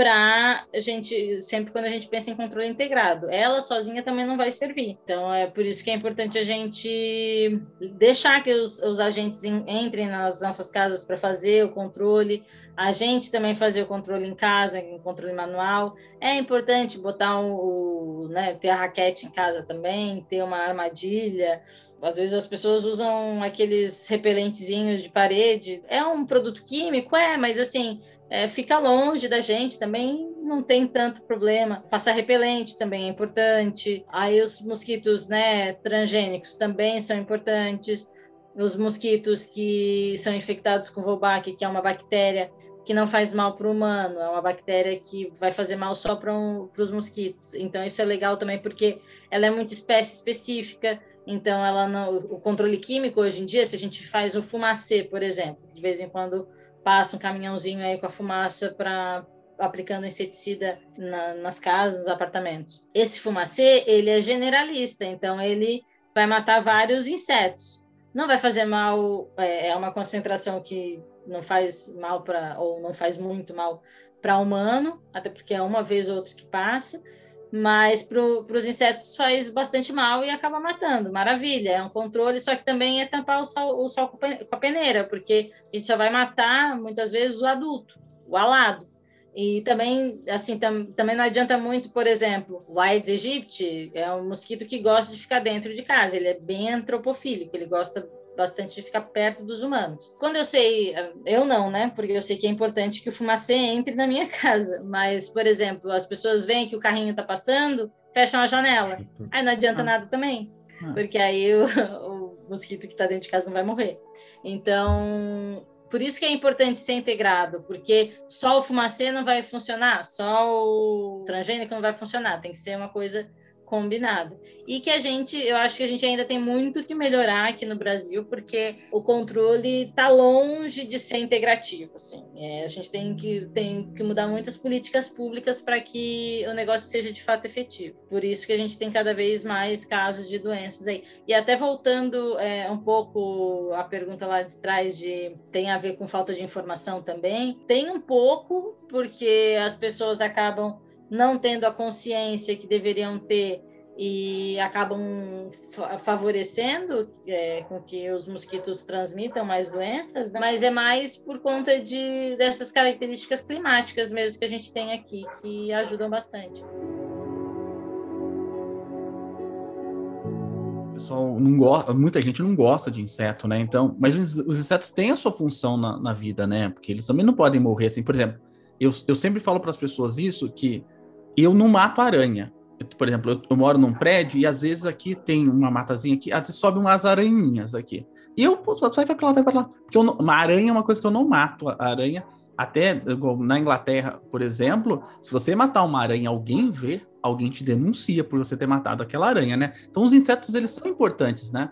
para a gente, sempre quando a gente pensa em controle integrado. Ela sozinha também não vai servir. Então, é por isso que é importante a gente deixar que os, os agentes entrem nas nossas casas para fazer o controle, a gente também fazer o controle em casa, o controle manual. É importante botar o, né, ter a raquete em casa também, ter uma armadilha, às vezes as pessoas usam aqueles repelentezinhos de parede. É um produto químico, é, mas assim, é, fica longe da gente também não tem tanto problema. Passar repelente também é importante. Aí os mosquitos, né, transgênicos também são importantes. Os mosquitos que são infectados com Wolbachia, que é uma bactéria que não faz mal para o humano, é uma bactéria que vai fazer mal só para um, os mosquitos. Então isso é legal também porque ela é muito espécie específica. Então ela não, o controle químico hoje em dia, se a gente faz o fumacê, por exemplo, de vez em quando passa um caminhãozinho aí com a fumaça para aplicando inseticida na, nas casas, nos apartamentos. Esse fumacê, ele é generalista, então ele vai matar vários insetos. Não vai fazer mal, é, é uma concentração que não faz mal para, ou não faz muito mal para humano, até porque é uma vez ou outra que passa, mas para os insetos faz bastante mal e acaba matando. Maravilha, é um controle, só que também é tampar o sol, o sol com a peneira, porque a gente só vai matar muitas vezes o adulto, o alado. E também, assim, tam, também não adianta muito, por exemplo, o Aedes aegypti é um mosquito que gosta de ficar dentro de casa, ele é bem antropofílico, ele gosta bastante de ficar perto dos humanos. Quando eu sei, eu não, né? Porque eu sei que é importante que o fumacê entre na minha casa. Mas, por exemplo, as pessoas veem que o carrinho está passando, fecham a janela. Aí não adianta ah. nada também, ah. porque aí o, o mosquito que está dentro de casa não vai morrer. Então, por isso que é importante ser integrado, porque só o fumacê não vai funcionar, só o transgênico não vai funcionar, tem que ser uma coisa combinada. E que a gente, eu acho que a gente ainda tem muito que melhorar aqui no Brasil, porque o controle está longe de ser integrativo. Assim. É, a gente tem que, tem que mudar muitas políticas públicas para que o negócio seja de fato efetivo. Por isso que a gente tem cada vez mais casos de doenças aí. E até voltando é, um pouco à pergunta lá de trás de tem a ver com falta de informação também, tem um pouco, porque as pessoas acabam não tendo a consciência que deveriam ter e acabam favorecendo é, com que os mosquitos transmitam mais doenças, né? mas é mais por conta de dessas características climáticas mesmo que a gente tem aqui que ajudam bastante. pessoal não gosta, muita gente não gosta de inseto, né? Então, mas os, os insetos têm a sua função na, na, vida, né? Porque eles também não podem morrer assim. Por exemplo, eu, eu sempre falo para as pessoas isso que eu não mato aranha. por exemplo, eu, eu, moro num prédio e às vezes aqui tem uma matazinha aqui, às vezes sobe umas aranhinhas aqui. E eu, pô, vai para lá, vai para lá. Porque eu não, uma aranha é uma coisa que eu não mato. A aranha, até na Inglaterra, por exemplo, se você matar uma aranha, alguém vê, alguém te denuncia por você ter matado aquela aranha, né? Então os insetos, eles são importantes, né?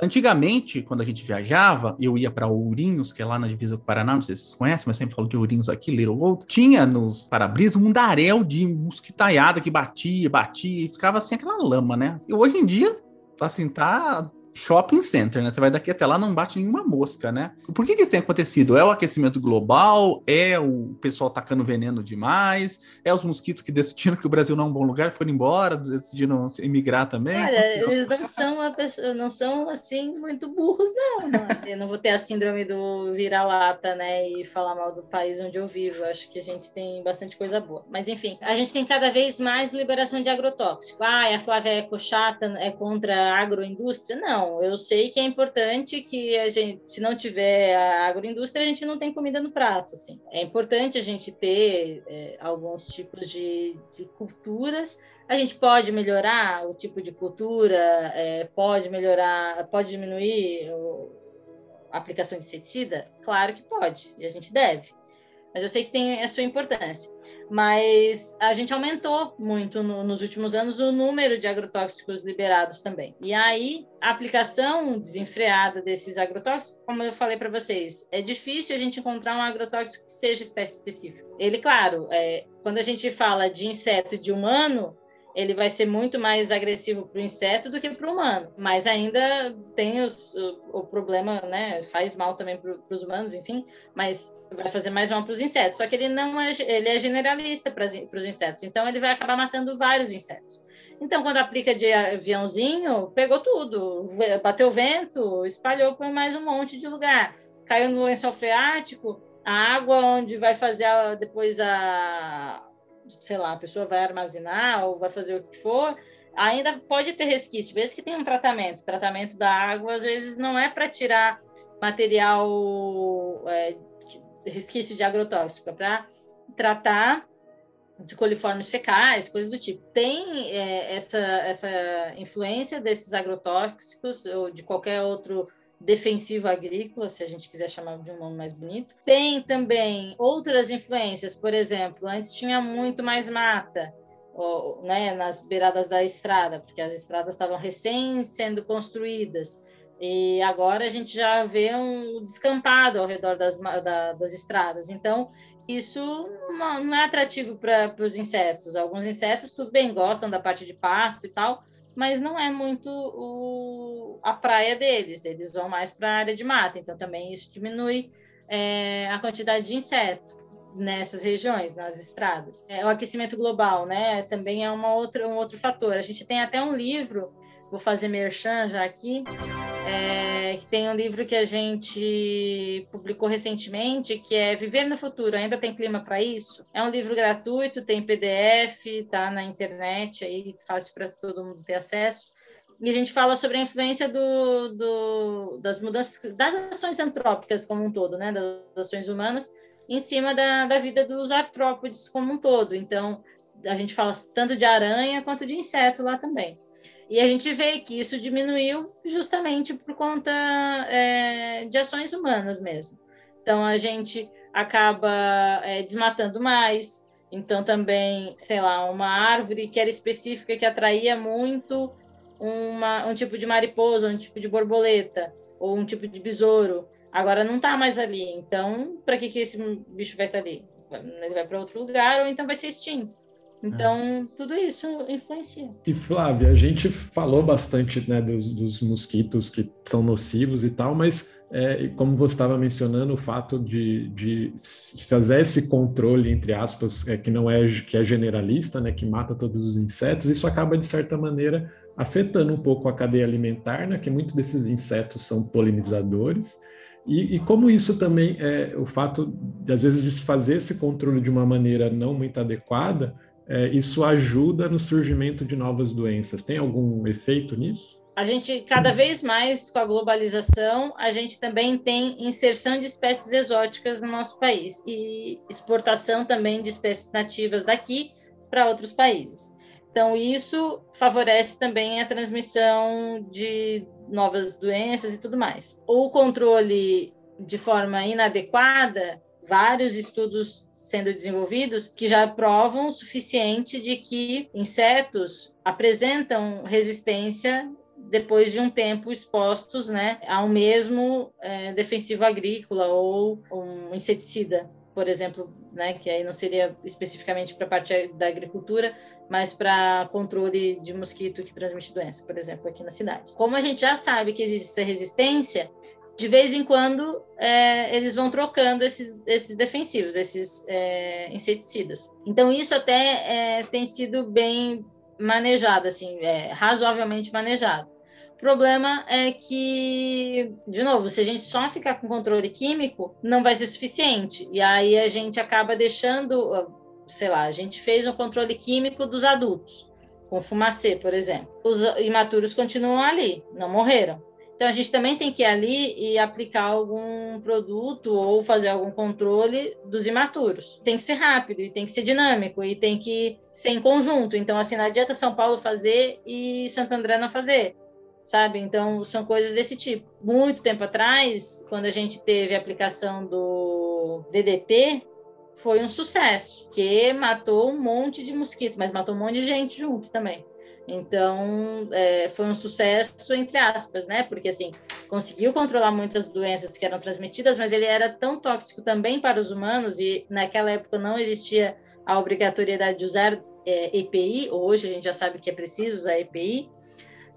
Antigamente, quando a gente viajava, eu ia para Ourinhos, que é lá na divisa do Paraná, não sei se vocês conhecem, mas sempre falo de Ourinhos aqui, Little Gold. Tinha nos para-brisas um daréu de mosquitaiada que batia, batia e ficava assim aquela lama, né? E hoje em dia, assim, tá shopping center, né? Você vai daqui até lá, não bate nenhuma mosca, né? Por que, que isso tem acontecido? É o aquecimento global? É o pessoal tacando veneno demais? É os mosquitos que decidiram que o Brasil não é um bom lugar, foram embora, decidiram emigrar também? Olha, eles não são pessoa, não são assim muito burros, não. não. Eu não vou ter a síndrome do vira-lata, né? E falar mal do país onde eu vivo. Acho que a gente tem bastante coisa boa. Mas enfim, a gente tem cada vez mais liberação de agrotóxico. Ah, a Flávia é chata, é contra a agroindústria? Não não. Eu sei que é importante que a gente, se não tiver a agroindústria, a gente não tem comida no prato. Assim. É importante a gente ter é, alguns tipos de, de, culturas. A gente pode melhorar o tipo de cultura, é, pode melhorar, pode diminuir o, a aplicação de inseticida? Claro que pode, e a gente deve. Mas eu sei que tem a sua importância. Mas a gente aumentou muito no, nos últimos anos o número de agrotóxicos liberados também. E aí, a aplicação desenfreada desses agrotóxicos, como eu falei para vocês, é difícil a gente encontrar um agrotóxico que seja espécie específica. Ele, claro, é, quando a gente fala de inseto e de humano, ele vai ser muito mais agressivo para o inseto do que para o humano. Mas ainda tem os, o, o, problema, né? Faz mal também para os humanos, enfim, mas vai fazer mais mal para os insetos. Só que ele não é, ele é generalista para os insetos, então ele vai acabar matando vários insetos. Então, quando aplica de aviãozinho, pegou tudo, bateu vento, espalhou para mais um monte de lugar, caiu no lençol freático, a água onde vai fazer a, depois a, sei lá, a pessoa vai armazenar ou vai fazer o que for, ainda pode ter resquício, mesmo que tenha um tratamento. O tratamento da água, às vezes, não é para tirar material, é, resquício de agrotóxico, é para tratar de coliformes fecais, coisas do tipo. Tem é, essa, essa influência desses agrotóxicos ou de qualquer outro defensivo agrícola, se a gente quiser chamar de um nome mais bonito. Tem também outras influências, por exemplo, antes tinha muito mais mata, ou, né, nas beiradas da estrada, porque as estradas estavam recém sendo construídas. E agora a gente já vê um descampado ao redor das, da, das estradas. Então, isso não é atrativo para os insetos. Alguns insetos, tudo bem, gostam da parte de pasto e tal, mas não é muito o, a praia deles, eles vão mais para a área de mata, então também isso diminui é, a quantidade de inseto nessas regiões, nas estradas. É, o aquecimento global, né, também é uma outra, um outro fator. A gente tem até um livro, vou fazer merchan já aqui, é, tem um livro que a gente publicou recentemente, que é Viver no Futuro, ainda tem clima para isso? É um livro gratuito, tem PDF, tá na internet, aí fácil para todo mundo ter acesso. E a gente fala sobre a influência do, do, das mudanças, das ações antrópicas como um todo, né, das ações humanas, em cima da, da vida dos artrópodes como um todo. Então, a gente fala tanto de aranha quanto de inseto lá também. E a gente vê que isso diminuiu justamente por conta é, de ações humanas mesmo. Então, a gente acaba é, desmatando mais. Então, também, sei lá, uma árvore que era específica, que atraía muito uma, um tipo de mariposa, um tipo de borboleta, ou um tipo de besouro, agora não está mais ali. Então, para que, que esse bicho vai estar tá ali? Ele vai para outro lugar, ou então vai ser extinto. Então, é. tudo isso influencia. E Flávia, a gente falou bastante né, dos, dos mosquitos que são nocivos e tal, mas é, como você estava mencionando, o fato de, de fazer esse controle, entre aspas, é, que não é que é generalista, né, que mata todos os insetos, isso acaba, de certa maneira, afetando um pouco a cadeia alimentar, né, que muitos desses insetos são polinizadores. E, e, como isso também é o fato, de, às vezes, de se fazer esse controle de uma maneira não muito adequada, é, isso ajuda no surgimento de novas doenças. Tem algum efeito nisso? A gente, cada vez mais com a globalização, a gente também tem inserção de espécies exóticas no nosso país e exportação também de espécies nativas daqui para outros países. Então, isso favorece também a transmissão de novas doenças e tudo mais. O controle de forma inadequada vários estudos sendo desenvolvidos que já provam o suficiente de que insetos apresentam resistência depois de um tempo expostos né, ao mesmo é, defensivo agrícola ou um inseticida, por exemplo, né, que aí não seria especificamente para a parte da agricultura, mas para controle de mosquito que transmite doença, por exemplo, aqui na cidade. Como a gente já sabe que existe essa resistência, de vez em quando é, eles vão trocando esses, esses defensivos, esses é, inseticidas. Então isso até é, tem sido bem manejado, assim, é, razoavelmente manejado. O problema é que, de novo, se a gente só ficar com controle químico, não vai ser suficiente. E aí a gente acaba deixando, sei lá, a gente fez um controle químico dos adultos, com fumacê, por exemplo. Os imaturos continuam ali, não morreram então, a gente também tem que ir ali e aplicar algum produto ou fazer algum controle dos imaturos. Tem que ser rápido e tem que ser dinâmico e tem que ser em conjunto. Então, assim, não adianta São Paulo fazer e Santo André não fazer, sabe? Então, são coisas desse tipo. Muito tempo atrás, quando a gente teve a aplicação do DDT, foi um sucesso, que matou um monte de mosquito, mas matou um monte de gente junto também. Então, é, foi um sucesso, entre aspas, né? Porque, assim, conseguiu controlar muitas doenças que eram transmitidas, mas ele era tão tóxico também para os humanos, e naquela época não existia a obrigatoriedade de usar é, EPI, hoje a gente já sabe que é preciso usar EPI,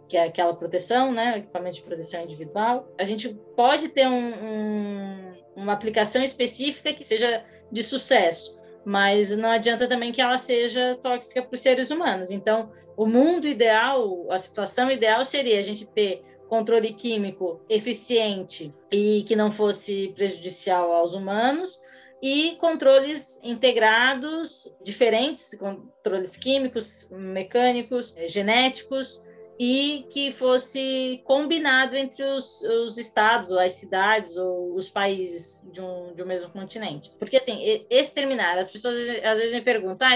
que é aquela proteção, né? Equipamento de proteção individual. A gente pode ter um, um, uma aplicação específica que seja de sucesso, mas não adianta também que ela seja tóxica para os seres humanos. Então, o mundo ideal, a situação ideal seria a gente ter controle químico eficiente e que não fosse prejudicial aos humanos, e controles integrados diferentes, controles químicos, mecânicos, genéticos, e que fosse combinado entre os, os, estados, ou as cidades, ou os países de um, de um mesmo continente. Porque, assim, exterminar, as pessoas às vezes me perguntam, ah,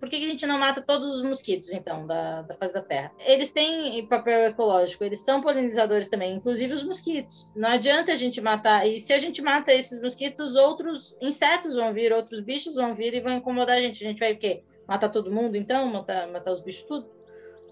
por que a gente não mata todos os mosquitos, então, da, da face da Terra? Eles têm papel ecológico, eles são polinizadores também, inclusive os mosquitos. Não adianta a gente matar, e se a gente mata esses mosquitos, outros insetos vão vir, outros bichos vão vir e vão incomodar a gente. A gente vai o quê? Matar todo mundo, então? Matar, matar os bichos tudo?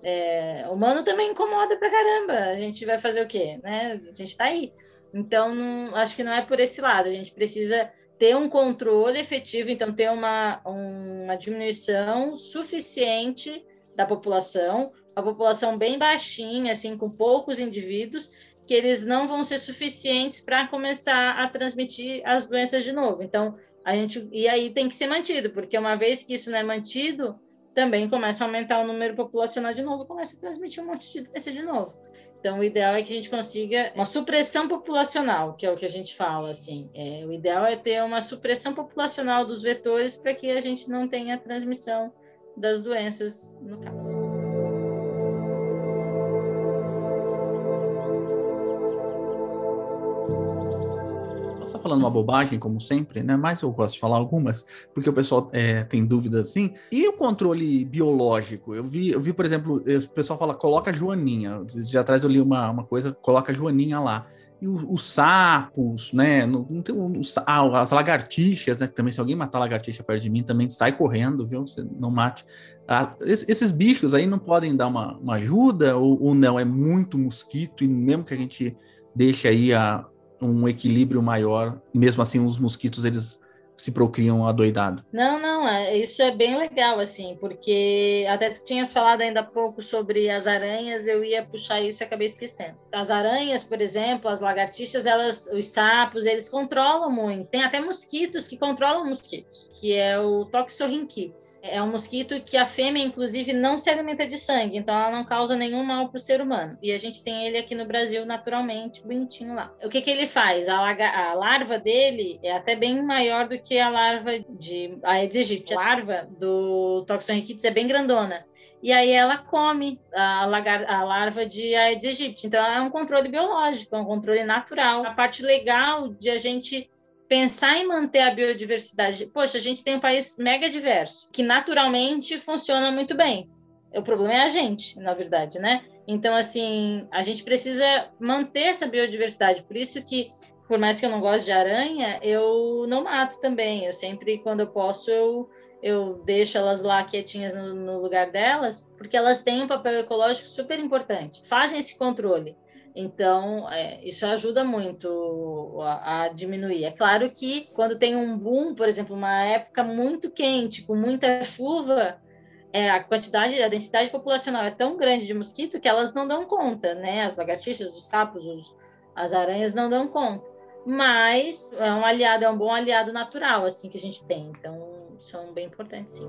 É, humano também incomoda pra caramba. A gente vai fazer o quê? Né? A gente tá aí. Então, não, acho que não é por esse lado. A gente precisa ter um controle efetivo, então ter uma, uma diminuição suficiente da população, a população bem baixinha, assim, com poucos indivíduos, que eles não vão ser suficientes para começar a transmitir as doenças de novo. Então, a gente e aí tem que ser mantido, porque uma vez que isso não é mantido, também começa a aumentar o número populacional de novo, começa a transmitir um monte de doença de novo. Então, o ideal é que a gente consiga uma supressão populacional, que é o que a gente fala, assim. É, o ideal é ter uma supressão populacional dos vetores para que a gente não tenha transmissão das doenças, no caso. Falando uma bobagem, como sempre, né? Mas eu gosto de falar algumas, porque o pessoal é, tem dúvidas assim. E o controle biológico? Eu vi, eu vi, por exemplo, o pessoal fala, coloca Joaninha. Já atrás eu li uma, uma coisa, coloca Joaninha lá. E os, sapos, né? Não, tem um, ah, as lagartixas, né? Também, se alguém matar lagartixa perto de mim, também sai correndo, viu? Você não mate. Ah, esses bichos aí não podem dar uma, uma ajuda ou, ou não? É muito mosquito e mesmo que a gente deixe aí a, um equilíbrio maior. Mesmo assim, os mosquitos eles se procriam adoidado. Não, não, é, isso é bem legal, assim, porque até tu tinhas falado ainda há pouco sobre as aranhas, eu ia puxar isso e acabei esquecendo. As aranhas, por exemplo, as lagartixas, elas, os sapos, eles controlam muito. Tem até mosquitos que controlam mosquitos, que é o Toxorynchites. É um mosquito que a fêmea, inclusive, não se alimenta de sangue, então ela não causa nenhum mal para o ser humano. E a gente tem ele aqui no Brasil naturalmente, bonitinho lá. O que que ele faz? A, a larva dele é até bem maior do a larva de Aedes aegypti. A larva do Toxorynchitis é bem grandona. E aí ela come a, lagar, a larva de Aedes aegypti. Então é um controle biológico, é um controle natural. A parte legal de a gente pensar em manter a biodiversidade. Poxa, a gente tem um país mega diverso, que naturalmente funciona muito bem. O problema é a gente, na verdade, né? Então, assim, a gente precisa manter essa biodiversidade. Por isso que por mais que eu não goste de aranha, eu não mato também. Eu sempre, quando eu posso, eu, eu deixo elas lá quietinhas no, no lugar delas, porque elas têm um papel ecológico super importante. Fazem esse controle. Então, é, isso ajuda muito a, a, diminuir. É claro que quando tem um boom, por exemplo, uma época muito quente, com muita chuva, é, a quantidade, a densidade populacional é tão grande de mosquito que elas não dão conta, né? As lagartixas, os sapos, os, as aranhas não dão conta mas é um aliado, é um bom aliado natural, assim, que a gente tem. Então, são bem importantes, sim.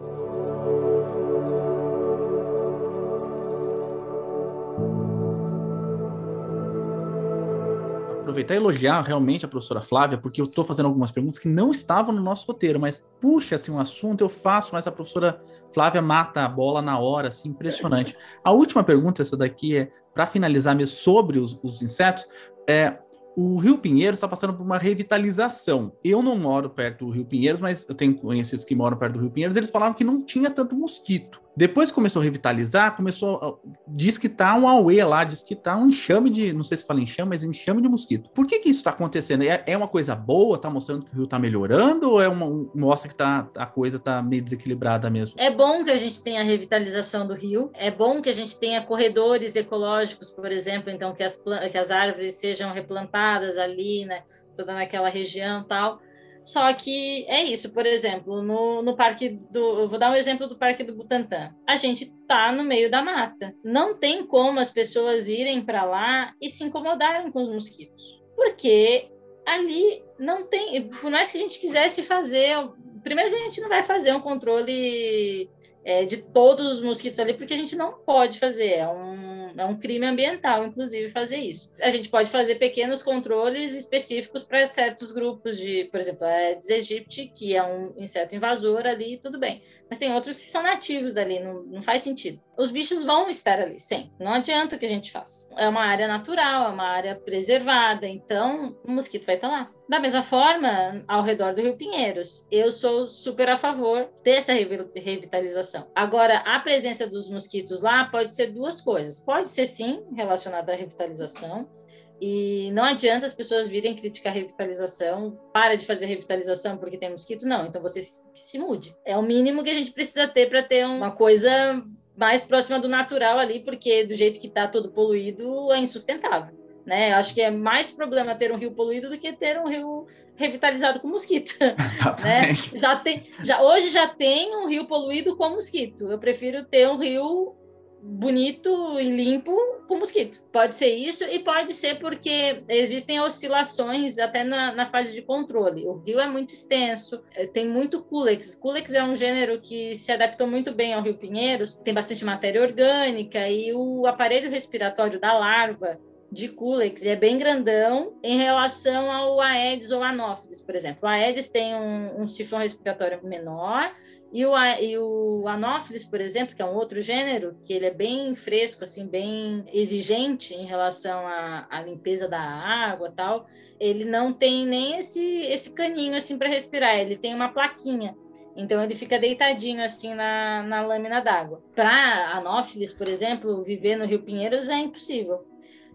aproveitar e elogiar realmente a professora Flávia, porque eu estou fazendo algumas perguntas que não estavam no nosso roteiro, mas puxa assim um assunto, eu faço, mas a professora Flávia mata a bola na hora, assim, impressionante. A última pergunta, essa daqui é para finalizar mesmo sobre os, os insetos, é o Rio Pinheiros está passando por uma revitalização. Eu não moro perto do Rio Pinheiros, mas eu tenho conhecidos que moram perto do Rio Pinheiros, eles falaram que não tinha tanto mosquito. Depois começou a revitalizar, começou. Diz que tá um auê lá, diz que tá um enxame de. Não sei se fala enxame, mas enxame de mosquito. Por que que isso tá acontecendo? É, é uma coisa boa? Tá mostrando que o rio tá melhorando? Ou é uma, mostra que tá, a coisa tá meio desequilibrada mesmo? É bom que a gente tenha a revitalização do rio. É bom que a gente tenha corredores ecológicos, por exemplo, então que as, que as árvores sejam replantadas ali, né? Toda naquela região tal só que é isso, por exemplo, no, no parque do. Eu vou dar um exemplo do parque do Butantã. A gente tá no meio da mata. Não tem como as pessoas irem para lá e se incomodarem com os mosquitos. Porque ali não tem. Por mais que a gente quisesse fazer. Primeiro que a gente não vai fazer um controle é, de todos os mosquitos ali, porque a gente não pode fazer. É um é um crime ambiental, inclusive, fazer isso. A gente pode fazer pequenos controles específicos para certos grupos de, por exemplo, a Aedes aegypti, que é um inseto invasor ali, tudo bem. Mas tem outros que são nativos dali, não, não faz sentido. Os bichos vão estar ali, sim. Não adianta o que a gente faça. É uma área natural, é uma área preservada, então o mosquito vai estar lá. Da mesma forma, ao redor do Rio Pinheiros, eu sou super a favor dessa revitalização. Agora, a presença dos mosquitos lá pode ser duas coisas. Pode ser, sim, relacionada à revitalização, e não adianta as pessoas virem criticar a revitalização, para de fazer revitalização porque tem mosquito, não. Então você se, mude. É o mínimo que a gente precisa ter para ter uma coisa mais próxima do natural ali, porque do jeito que está todo poluído é insustentável. Né? Eu acho que é mais problema ter um rio poluído do que ter um rio revitalizado com mosquito. Exatamente. Né? Já tem, já, hoje já tem um rio poluído com mosquito. Eu prefiro ter um rio bonito e limpo com mosquito. Pode ser isso e pode ser porque existem oscilações até na, na fase de controle. O rio é muito extenso, é, tem muito culex. Culex é um gênero que se adaptou muito bem ao Rio Pinheiros, tem bastante matéria orgânica e o aparelho respiratório da larva de Culex é bem grandão em relação ao Aedes ou Anopheles, por exemplo. O Aedes tem um, um sifão respiratório menor e o, e o por exemplo, que é um outro gênero, que ele é bem fresco, assim, bem exigente em relação à, à limpeza da água tal, ele não tem nem esse, esse caninho assim para respirar, ele tem uma plaquinha. Então ele fica deitadinho assim na, na lâmina d'água. Para Anopheles, por exemplo, viver no Rio Pinheiros é impossível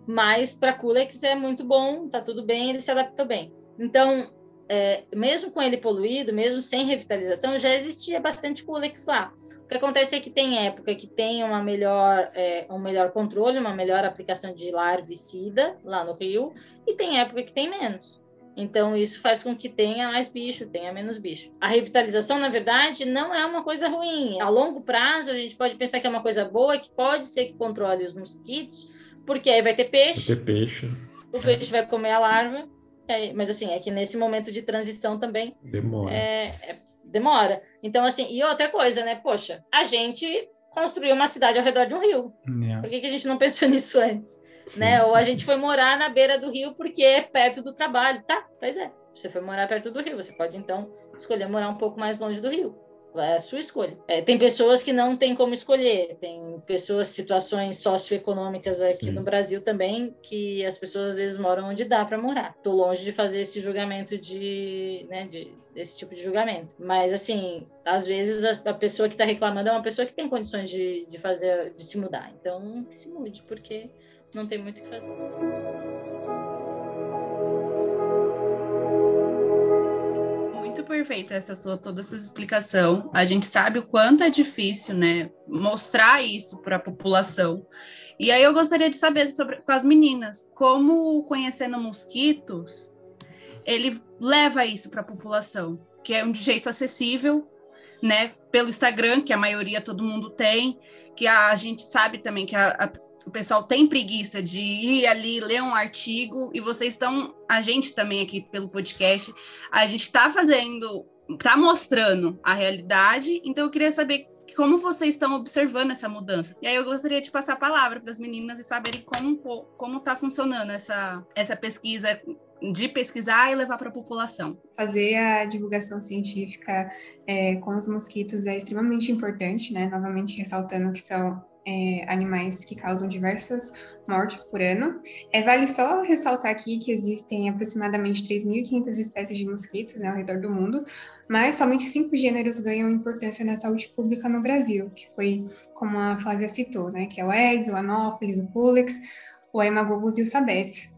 mas para Culex é muito bom, tá tudo bem, ele se adaptou bem. Então, é, mesmo com ele poluído, mesmo sem revitalização, já existia bastante Culex lá. O que acontece é que tem época que tem uma melhor, é, um melhor controle, uma melhor aplicação de larvicida lá no rio, e tem época que tem menos. Então, isso faz com que tenha mais bicho, tenha menos bicho. A revitalização, na verdade, não é uma coisa ruim. A longo prazo, a gente pode pensar que é uma coisa boa, que pode ser que controle os mosquitos, porque aí vai ter peixe. Vai ter peixe. O peixe vai comer a larva. É, mas assim, é que nesse momento de transição também. Demora. É, é, demora. Então, assim, e outra coisa, né? Poxa, a gente construiu uma cidade ao redor de um rio. Yeah. É. Por que, que a gente não pensou nisso antes? Sim, né? Sim. Ou a gente foi morar na beira do rio porque é perto do trabalho. Tá, pois é. Você foi morar perto do rio, você pode então escolher morar um pouco mais longe do rio. É a sua escolha. É, tem pessoas que não têm como escolher, tem pessoas, situações socioeconômicas aqui Sim. no Brasil também, que as pessoas às vezes moram onde dá para morar. Tô longe de fazer esse julgamento de, né, de desse tipo de julgamento. Mas, assim, às vezes a, a pessoa que está reclamando é uma pessoa que tem condições de, de fazer, de se mudar. Então, que se mude, porque não tem muito o que fazer. Perfeita essa sua toda essa explicação. A gente sabe o quanto é difícil, né, mostrar isso para a população. E aí eu gostaria de saber sobre com as meninas, como conhecendo mosquitos, ele leva isso para a população, que é um jeito acessível, né, pelo Instagram, que a maioria todo mundo tem, que a gente sabe também que a, a o pessoal tem preguiça de ir ali ler um artigo e vocês estão, a gente também aqui pelo podcast, a gente está fazendo, está mostrando a realidade, então eu queria saber como vocês estão observando essa mudança. E aí eu gostaria de passar a palavra para as meninas e saberem como como está funcionando essa, essa pesquisa de pesquisar e levar para a população. Fazer a divulgação científica é, com os mosquitos é extremamente importante, né? Novamente ressaltando que são é, animais que causam diversas mortes por ano. É, vale só ressaltar aqui que existem aproximadamente 3.500 espécies de mosquitos né, ao redor do mundo, mas somente cinco gêneros ganham importância na saúde pública no Brasil, que foi como a Flávia citou, né, que é o Aedes, o Anopheles, o Pulex, o Haemococcus e o Sabetes.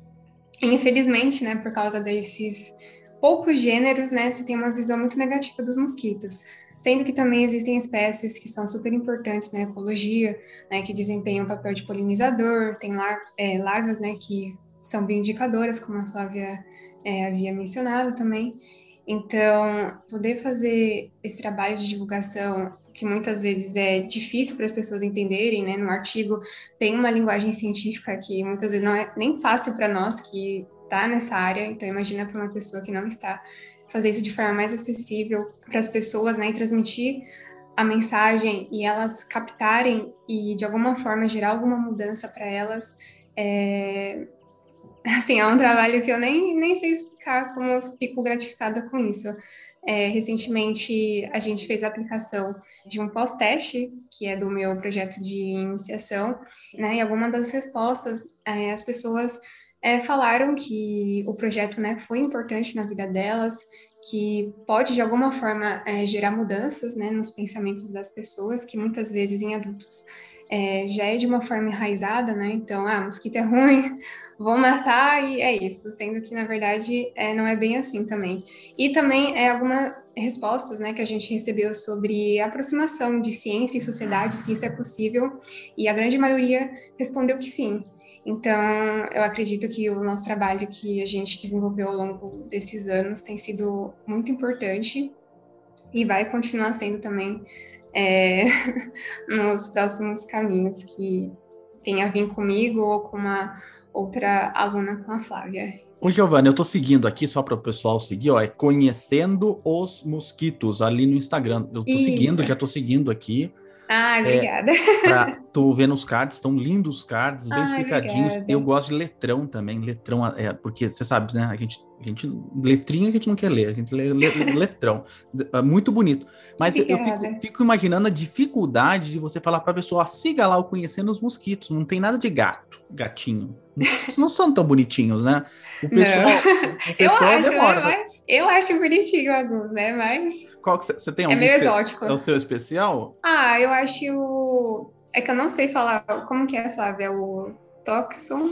infelizmente, né, por causa desses poucos gêneros, né, se tem uma visão muito negativa dos mosquitos sendo que também existem espécies que são super importantes na ecologia, né, que desempenham o papel de polinizador, tem lar é, larvas, né, que são bioindicadoras, como a Flávia é, havia mencionado também. Então, poder fazer esse trabalho de divulgação, que muitas vezes é difícil para as pessoas entenderem, né? No artigo tem uma linguagem científica que muitas vezes não é nem fácil para nós que está nessa área, então imagina para uma pessoa que não está fazer isso de forma mais acessível para as pessoas, né, e transmitir a mensagem e elas captarem e de alguma forma gerar alguma mudança para elas, é, assim, é um trabalho que eu nem, nem sei explicar como eu fico gratificada com isso. É, recentemente, a gente fez a aplicação de um pós-teste, que é do meu projeto de iniciação, né, e alguma das respostas, é, as pessoas é, falaram que o projeto né, foi importante na vida delas, que pode de alguma forma é, gerar mudanças né, nos pensamentos das pessoas, que muitas vezes em adultos é, já é de uma forma enraizada, né? Então, ah, mosquito é ruim, vou matar e é isso, sendo que na verdade é, não é bem assim também. E também é algumas respostas, né, que a gente recebeu sobre a aproximação de ciência e sociedade, se isso é possível, e a grande maioria respondeu que sim. Então, eu acredito que o nosso trabalho que a gente desenvolveu ao longo desses anos tem sido muito importante e vai continuar sendo também é, nos próximos caminhos que tem a vir comigo ou com uma outra aluna, com a Flávia. Ô, Giovana, eu tô seguindo aqui, só para o pessoal seguir, ó, é Conhecendo os Mosquitos, ali no Instagram. Eu tô Isso. seguindo, já tô seguindo aqui. Ah, obrigada. É, pra, tô vendo os cards, estão lindos os cards, bem ah, explicadinhos. Obrigada. Eu gosto de letrão também, letrão, é, porque você sabe, né? A gente, a gente, letrinha a gente não quer ler, a gente lê, lê letrão. É muito bonito. Mas obrigada. eu fico, fico, imaginando a dificuldade de você falar para a pessoa, siga lá o Conhecendo os Mosquitos, não tem nada de gato, gatinho. Não são tão bonitinhos, né? O pessoal, o pessoal eu acho, demora. Né? Mas, eu acho bonitinho alguns, né? Mas. Qual que você tem? É meio exótico. É o seu especial? Ah, eu acho. É que eu não sei falar. Como que é, Flávia? É o Toxon.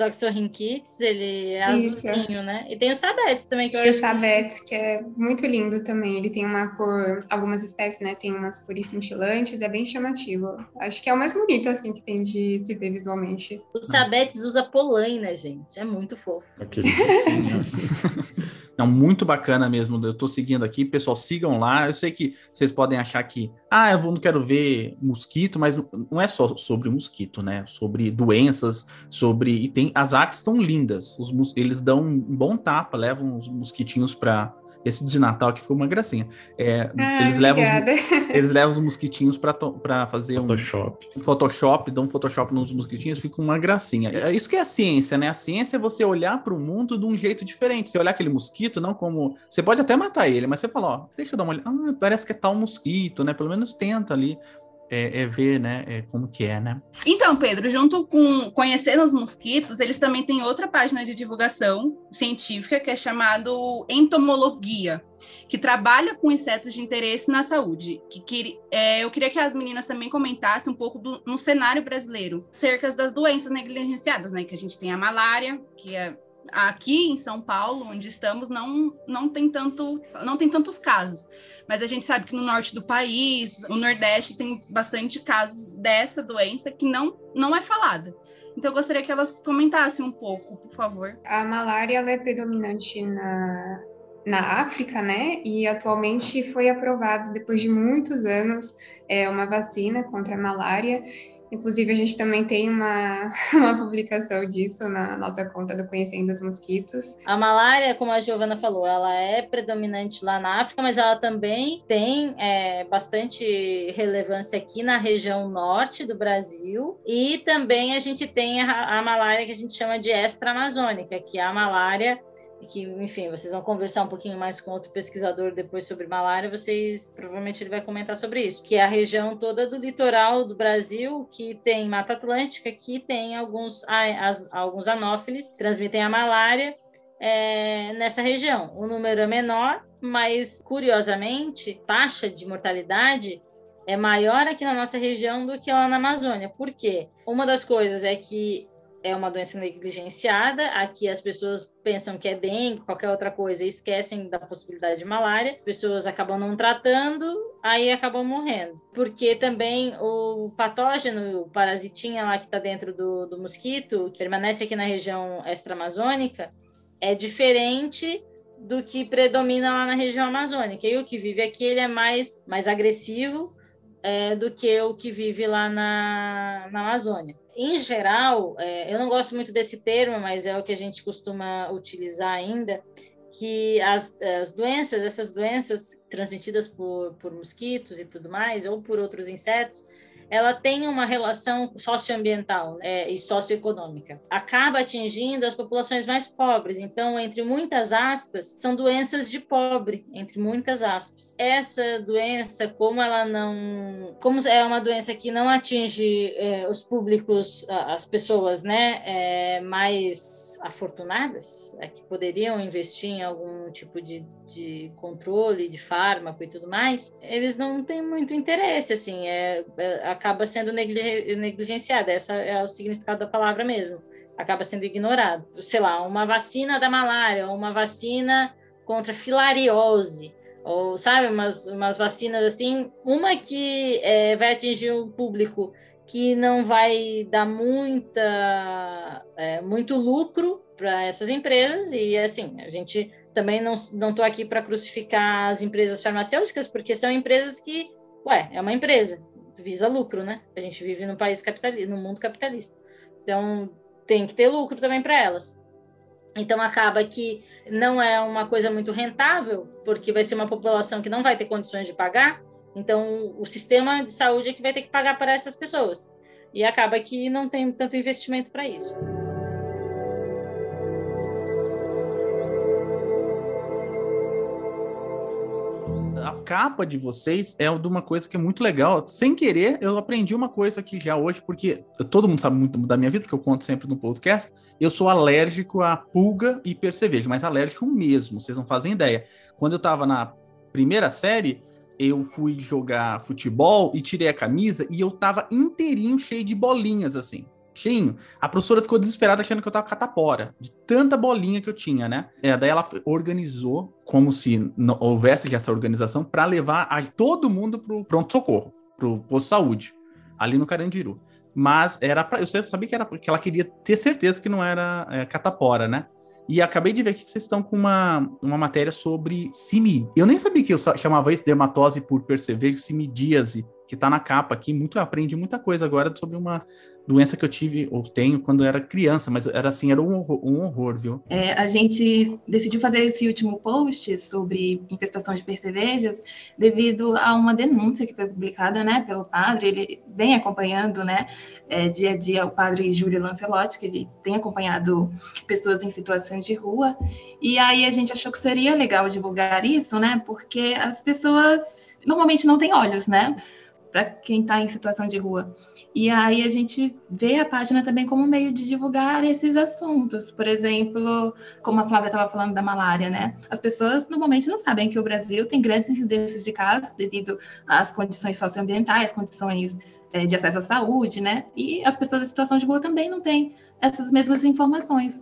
Toxorrinquits, ele é Isso. azulzinho, né? E tem o Sabetes também. Que e o Sabetes, que é muito lindo também. Ele tem uma cor, algumas espécies, né? Tem umas cores cintilantes, é bem chamativo. Acho que é o mais bonito, assim, que tem de se ver visualmente. O Sabetes usa polaina, gente. É muito fofo. Aquele Não, muito bacana mesmo. Eu tô seguindo aqui, pessoal, sigam lá. Eu sei que vocês podem achar que, ah, eu não quero ver mosquito, mas não é só sobre mosquito, né? Sobre doenças, sobre. E tem. As artes estão lindas. Os, eles dão um bom tapa, levam os mosquitinhos para esse de Natal aqui ficou uma gracinha. É, ah, eles, levam os, eles levam os mosquitinhos para fazer Photoshop. um Photoshop, dão um Photoshop nos mosquitinhos, fica uma gracinha. É isso que é a ciência, né? A ciência é você olhar para o mundo de um jeito diferente. Você olhar aquele mosquito, não como. Você pode até matar ele, mas você fala, ó, deixa eu dar uma olhada. Ah, parece que é tal mosquito, né? Pelo menos tenta ali é, é, ver, né, é, como que é, né? Então, Pedro, junto com Conhecendo os Mosquitos, eles também têm outra página de divulgação científica que é chamado Entomologia, que trabalha com insetos de interesse na saúde. Que, que é, eu queria que as meninas também comentassem um pouco do, no cenário brasileiro, cerca das doenças negligenciadas, né? Que a gente tem a malária, que é aqui em São Paulo, onde estamos, não, não, tem tanto, não tem tantos casos. Mas a gente sabe que no norte do país, o Nordeste, tem bastante casos dessa doença que não, não é falada. Então, eu gostaria que elas comentassem um pouco, por favor. A malária é predominante na, na África, né? E atualmente foi aprovado, depois de muitos anos, é, uma vacina contra a malária. Inclusive, a gente também tem uma, uma publicação disso na nossa conta do Conhecendo os Mosquitos. A malária, como a Giovana falou, ela é predominante lá na África, mas ela também tem é, bastante relevância aqui na região norte do Brasil. E também a gente tem a, a malária que a gente chama de extra-amazônica, que é a malária que, enfim, vocês vão conversar um pouquinho mais com outro pesquisador depois sobre malária, vocês provavelmente ele vai comentar sobre isso, que é a região toda do litoral do Brasil, que tem Mata Atlântica, que tem alguns, alguns anófilis que transmitem a malária é, nessa região. O número é menor, mas curiosamente, taxa de mortalidade é maior aqui na nossa região do que lá na Amazônia. Por quê? Uma das coisas é que é uma doença negligenciada. Aqui as pessoas pensam que é dengue, qualquer outra coisa, e esquecem da possibilidade de malária. As pessoas acabam não tratando, aí acabam morrendo. Porque também o patógeno, o parasitinha lá que está dentro do, do mosquito, que permanece aqui na região extra-amazônica, é diferente do que predomina lá na região amazônica. E o que vive aqui ele é mais, mais agressivo é, do que o que vive lá na, na Amazônia. Em geral, é, eu não gosto muito desse termo, mas é o que a gente costuma utilizar ainda, que as, as doenças, essas doenças transmitidas por, por mosquitos e tudo mais, ou por outros insetos, ela tem uma relação socioambiental né, e socioeconômica. Acaba atingindo as populações mais pobres. Então, entre muitas aspas, são doenças de pobre, entre muitas aspas. Essa doença, como ela não, como é uma doença que não atinge é, os públicos, as pessoas, né, é, mais afortunadas, é, que poderiam investir em algum tipo de, de controle, de fármaco e tudo mais, eles não têm muito interesse, assim, é, é acaba sendo negligenciada. Essa é o significado da palavra mesmo. Acaba sendo ignorado. Sei lá, uma vacina da malária, uma vacina contra filariose, ou sabe, umas, umas vacinas assim, uma que é, vai atingir o público que não vai dar muita, é, muito lucro para essas empresas e assim a gente também não não estou aqui para crucificar as empresas farmacêuticas porque são empresas que ué é uma empresa visa lucro, né? A gente vive num país capitalista, num mundo capitalista. Então, tem que ter lucro também para elas. Então, acaba que não é uma coisa muito rentável, porque vai ser uma população que não vai ter condições de pagar. Então, o sistema de saúde é que vai ter que pagar para essas pessoas. E acaba que não tem tanto investimento para isso. A capa de vocês é de uma coisa que é muito legal. Sem querer, eu aprendi uma coisa aqui já hoje, porque todo mundo sabe muito da minha vida, porque eu conto sempre no podcast. Eu sou alérgico a pulga e percevejo, mas alérgico mesmo, vocês não fazem ideia. Quando eu tava na primeira série, eu fui jogar futebol e tirei a camisa e eu tava inteirinho cheio de bolinhas assim cheinho. A professora ficou desesperada achando que eu tava catapora, de tanta bolinha que eu tinha, né? É, daí ela organizou, como se houvesse essa organização, para levar a todo mundo pro pronto-socorro, pro posto de saúde, ali no Carandiru. Mas era pra, eu sabia que era porque ela queria ter certeza que não era é, catapora, né? E acabei de ver que vocês estão com uma, uma matéria sobre simi. Eu nem sabia que eu chamava isso dermatose por perceber simidíase, que está na capa aqui. Muito aprendi muita coisa agora sobre uma doença que eu tive ou tenho quando era criança, mas era assim, era um horror, um horror viu? É, a gente decidiu fazer esse último post sobre infestação de percevejas devido a uma denúncia que foi publicada, né, pelo padre, ele vem acompanhando, né, é, dia a dia o padre Júlio Lancelotti, que ele tem acompanhado pessoas em situações de rua, e aí a gente achou que seria legal divulgar isso, né, porque as pessoas normalmente não têm olhos, né, para quem está em situação de rua. E aí a gente vê a página também como meio de divulgar esses assuntos. Por exemplo, como a Flávia estava falando da malária, né? As pessoas normalmente não sabem que o Brasil tem grandes incidências de casos devido às condições socioambientais, condições é, de acesso à saúde, né? E as pessoas em situação de rua também não têm essas mesmas informações.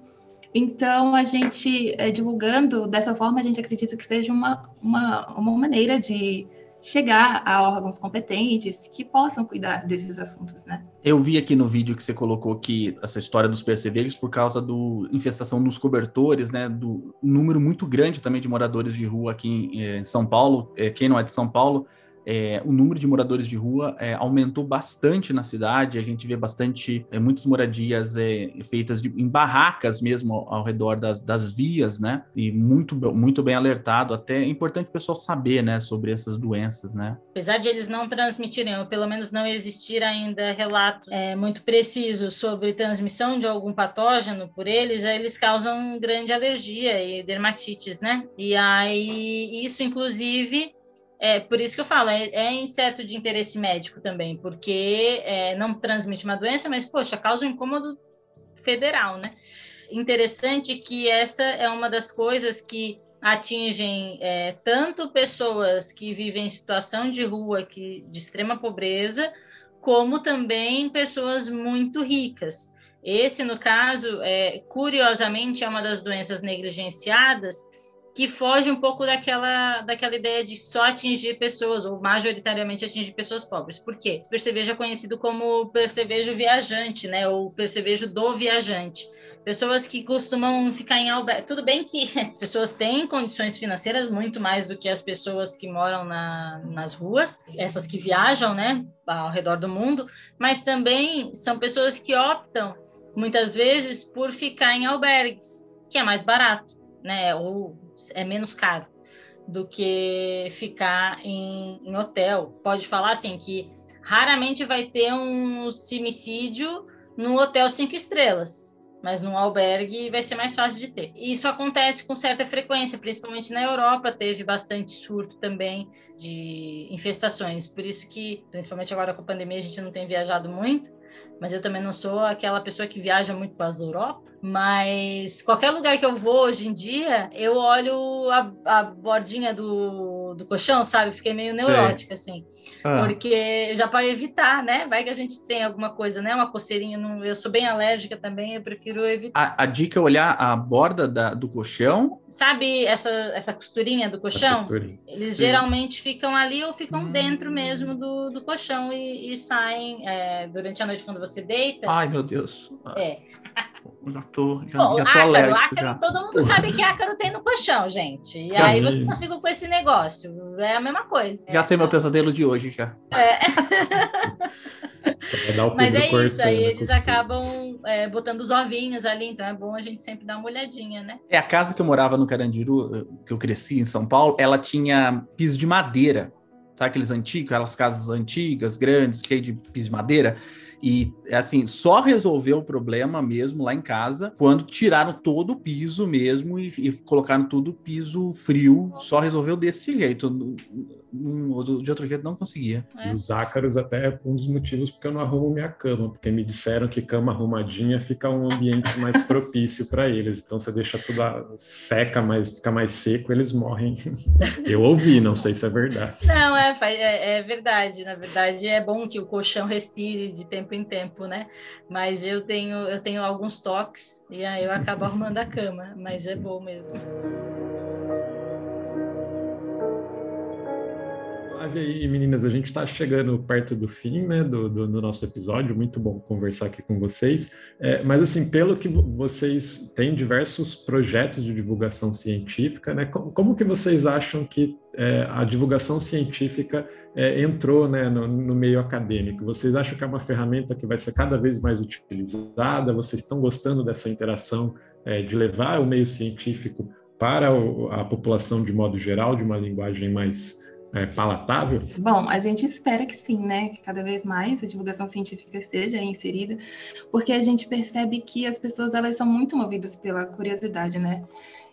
Então, a gente, é, divulgando dessa forma, a gente acredita que seja uma, uma, uma maneira de chegar a órgãos competentes que possam cuidar desses assuntos, né? Eu vi aqui no vídeo que você colocou que essa história dos percevejos por causa do infestação nos cobertores, né, do número muito grande também de moradores de rua aqui em, eh, em São Paulo, eh, quem não é de São Paulo, é, o número de moradores de rua é, aumentou bastante na cidade. A gente vê bastante, é, muitas moradias é, feitas de, em barracas mesmo ao, ao redor das, das, vias, né? E muito, muito bem alertado. Até é importante o pessoal saber, né, sobre essas doenças, né? Apesar de eles não transmitirem, ou pelo menos não existir ainda relatos é, muito precisos sobre transmissão de algum patógeno por eles, eles causam grande alergia e dermatites, né? E aí, isso, inclusive, é por isso que eu falo, é, é inseto de interesse médico também, porque é, não transmite uma doença, mas, poxa, causa um incômodo federal, né? Interessante que essa é uma das coisas que atingem é, tanto pessoas que vivem em situação de rua, que, de extrema pobreza, como também pessoas muito ricas. Esse, no caso, é, curiosamente, é uma das doenças negligenciadas que foge um pouco daquela, daquela ideia de só atingir pessoas, ou majoritariamente atingir pessoas pobres. Por quê? O percevejo é conhecido como percevejo viajante, né? Ou percevejo do viajante. Pessoas que costumam ficar em albergue. Tudo bem que pessoas têm condições financeiras muito mais do que as pessoas que moram na, nas ruas, essas que viajam, né? Ao redor do mundo, mas também são pessoas que optam, muitas vezes, por ficar em albergues, que é mais barato, né? Ou é menos caro do que ficar em, em hotel. Pode falar assim que raramente vai ter um simicídio no hotel cinco estrelas, mas num albergue vai ser mais fácil de ter. Isso acontece com certa frequência, principalmente na Europa, teve bastante surto também de infestações. Por isso que, principalmente agora com a pandemia, a gente não tem viajado muito, mas eu também não sou aquela pessoa que viaja muito para as Europa. Mas qualquer lugar que eu vou hoje em dia, eu olho a, a bordinha do, do colchão, sabe? Fiquei meio neurótica, assim. Ah. Porque já para evitar, né? Vai que a gente tem alguma coisa, né? Uma coceirinha. Não, eu sou bem alérgica também, eu prefiro evitar. A, a dica é olhar a borda da, do colchão. Sabe essa, essa costurinha do colchão? Eles Sim. geralmente ficam ali ou ficam hum. dentro mesmo do, do colchão e, e saem é, durante a noite quando você deita. Ai, meu Deus. É. Já tô, já, Bom, já tô ácaro, alérgico. Ácaro, já. Todo mundo sabe que ácaro tem no colchão, gente. E já aí sei. você não fica com esse negócio. É a mesma coisa. Já é. sei meu pesadelo de hoje, já. É. Mas é isso, aí eles acabam é, botando os ovinhos ali, então é bom a gente sempre dar uma olhadinha, né? É, a casa que eu morava no Carandiru, que eu cresci em São Paulo, ela tinha piso de madeira. Sabe aqueles antigos, aquelas casas antigas, grandes, cheias de piso de madeira? E, assim, só resolveu o problema mesmo lá em casa quando tiraram todo o piso mesmo e, e colocaram tudo piso frio. Só resolveu desse jeito. De outro jeito não conseguia. É. Os ácaros até é um dos motivos porque eu não arrumo minha cama, porque me disseram que cama arrumadinha fica um ambiente mais propício para eles. Então você deixa tudo seca, mais fica mais seco, eles morrem. Eu ouvi, não sei se é verdade. Não, é, é, é verdade. Na verdade, é bom que o colchão respire de tempo tempo em tempo, né? Mas eu tenho, eu tenho alguns toques e aí eu acabo arrumando a cama, mas é bom mesmo. Flávia e meninas, a gente está chegando perto do fim né, do, do, do, nosso episódio, muito bom conversar aqui com vocês. É, mas, assim, pelo que vocês têm diversos projetos de divulgação científica, né, como, como que vocês acham que é, a divulgação científica é, entrou né, no, no, meio acadêmico? Vocês acham que é uma ferramenta que vai ser cada vez mais utilizada? Vocês estão gostando dessa interação é, de levar o meio científico para a população de modo geral, de uma linguagem mais é, palatável? Bom, a gente espera que sim, né? Que cada vez mais a divulgação científica esteja inserida, porque a gente percebe que as pessoas elas são muito movidas pela curiosidade, né?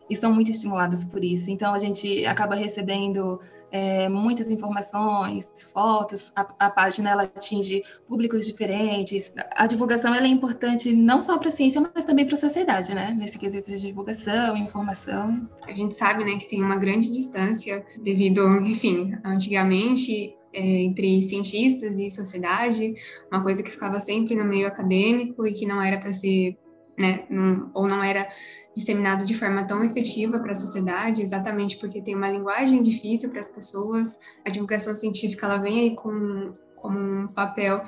E são muito estimuladas por isso. Então a gente acaba recebendo é, muitas informações, fotos, a, a, página ela atinge públicos diferentes. A divulgação ela é importante não só para a ciência, mas também para a sociedade, né? Nesse quesito de divulgação informação. A gente sabe, né, que tem uma grande distância devido, enfim, antigamente é, entre cientistas e sociedade, uma coisa que ficava sempre no meio acadêmico e que não era para ser né, não, ou não era disseminado de forma tão efetiva para a sociedade, exatamente porque tem uma linguagem difícil para as pessoas. A divulgação científica ela vem aí com, com um papel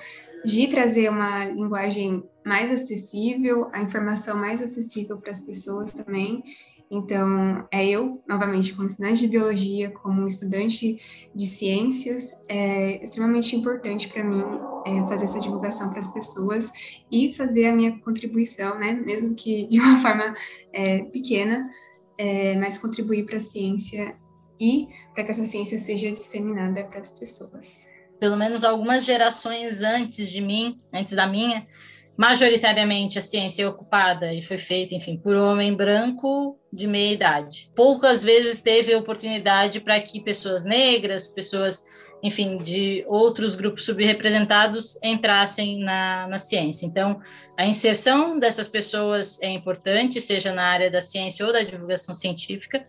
de trazer uma linguagem mais acessível, a informação mais acessível para as pessoas também. Então, é eu, novamente, como estudante de biologia, como estudante de ciências, é extremamente importante para mim é, fazer essa divulgação para as pessoas e fazer a minha contribuição, né, mesmo que de uma forma é, pequena, é, mas contribuir para a ciência e para que essa ciência seja disseminada para as pessoas. Pelo menos algumas gerações antes de mim, antes da minha, majoritariamente a ciência é ocupada e foi feita, enfim, por homem branco de meia idade. Poucas vezes teve oportunidade para que pessoas negras, pessoas, enfim, de outros grupos subrepresentados entrassem na, na ciência. Então, a inserção dessas pessoas é importante, seja na área da ciência ou da divulgação científica.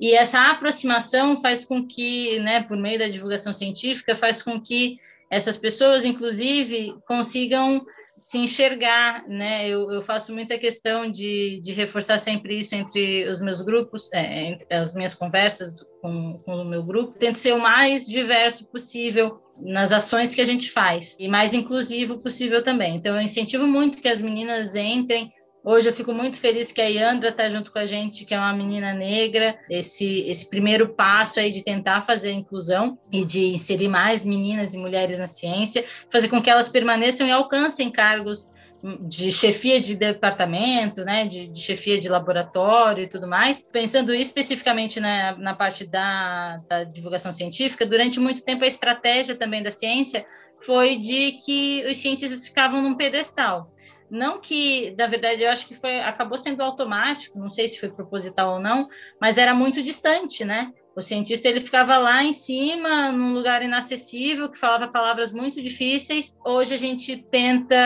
E essa aproximação faz com que, né, por meio da divulgação científica, faz com que essas pessoas, inclusive, consigam se enxergar, né? Eu, eu faço muita questão de, de reforçar sempre isso entre os meus grupos, é, entre as minhas conversas com, com o meu grupo. Tento ser o mais diverso possível nas ações que a gente faz e mais inclusivo possível também. Então, eu incentivo muito que as meninas entrem Hoje eu fico muito feliz que a Yandra está junto com a gente, que é uma menina negra. Esse, esse primeiro passo aí de tentar fazer a inclusão e de inserir mais meninas e mulheres na ciência, fazer com que elas permaneçam e alcancem cargos de chefia de departamento, né, de, de, chefia de laboratório e tudo mais, pensando especificamente na, na parte da, da divulgação científica, durante muito tempo a estratégia também da ciência foi de que os cientistas ficavam num pedestal. Não que, na verdade, eu acho que foi acabou sendo automático, não sei se foi proposital ou não, mas era muito distante, né? O cientista ele ficava lá em cima, num lugar inacessível, que falava palavras muito difíceis. Hoje a gente tenta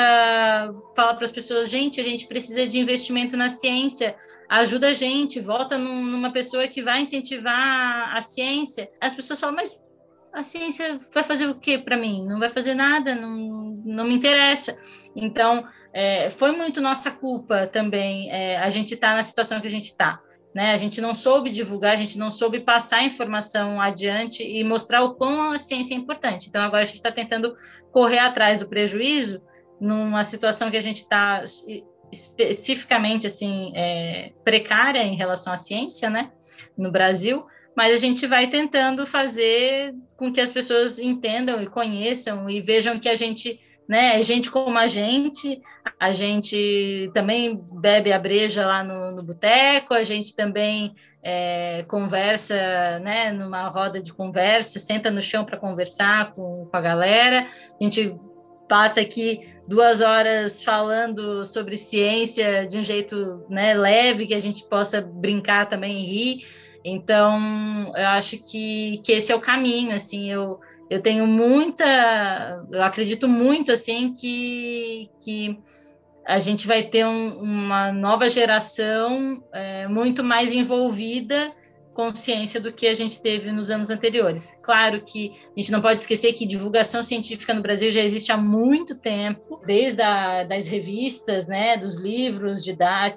falar para as pessoas, gente, a gente precisa de investimento na ciência, ajuda a gente, vota num, numa pessoa que vai incentivar a ciência. As pessoas falam, mas a ciência vai fazer o que para mim? Não vai fazer nada, não, não me interessa. Então, é, foi muito nossa culpa também é, a gente estar tá na situação que a gente está. Né? A gente não soube divulgar, a gente não soube passar a informação adiante e mostrar o quão a ciência é importante. Então, agora a gente está tentando correr atrás do prejuízo numa situação que a gente está especificamente assim é, precária em relação à ciência, né, no Brasil, mas a gente vai tentando fazer com que as pessoas entendam e conheçam e vejam que a gente né? É gente como a gente, a gente também bebe a breja lá no, no boteco, a gente também é, conversa, né? Numa roda de conversa, senta no chão para conversar com, com a galera, a gente passa aqui duas horas falando sobre ciência de um jeito né, leve, que a gente possa brincar também e rir. Então, eu acho que, que esse é o caminho, assim, eu eu tenho muita, eu acredito muito assim que, que a gente vai ter um, uma nova geração é, muito mais envolvida com ciência do que a gente teve nos anos anteriores. Claro que a gente não pode esquecer que divulgação científica no Brasil já existe há muito tempo, desde a, das revistas, né, dos livros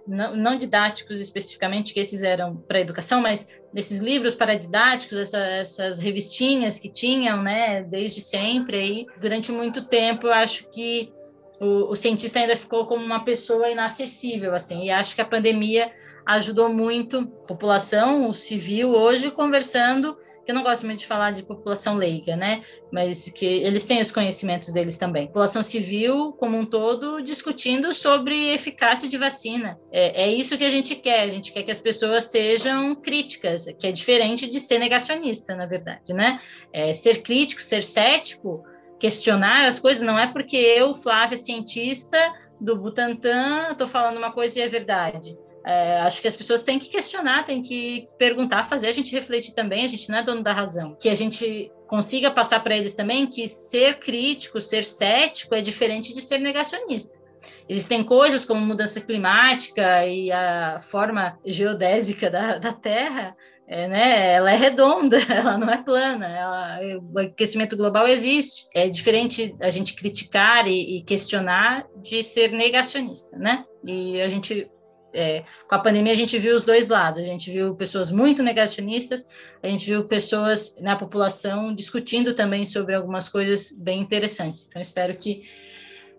não, não didáticos especificamente, que esses eram para educação, mas desses livros paradidáticos, essa, essas revistinhas que tinham, né, desde sempre aí, durante muito tempo, eu acho que o, o, cientista ainda ficou como uma pessoa inacessível, assim, e acho que a pandemia ajudou muito a população civil hoje conversando eu não gosto muito de falar de população leiga, né? Mas que eles têm os conhecimentos deles também. População civil, como um todo, discutindo sobre eficácia de vacina. É, é isso que a gente quer. A gente quer que as pessoas sejam críticas, que é diferente de ser negacionista, na verdade, né? É, ser crítico, ser cético, questionar as coisas, não é porque eu, Flávia, cientista do Butantan, estou falando uma coisa e é verdade. É, acho que as pessoas têm que questionar, têm que perguntar, fazer a gente refletir também. A gente não é dono da razão. Que a gente consiga passar para eles também que ser crítico, ser cético é diferente de ser negacionista. Existem coisas como mudança climática e a forma geodésica da, da Terra, é, né, ela é redonda, ela não é plana, ela, o aquecimento global existe. É diferente a gente criticar e, e questionar de ser negacionista, né? E a gente é, com a pandemia a gente viu os dois lados, a gente viu pessoas muito negacionistas, a gente viu pessoas na população discutindo também sobre algumas coisas bem interessantes. Então espero que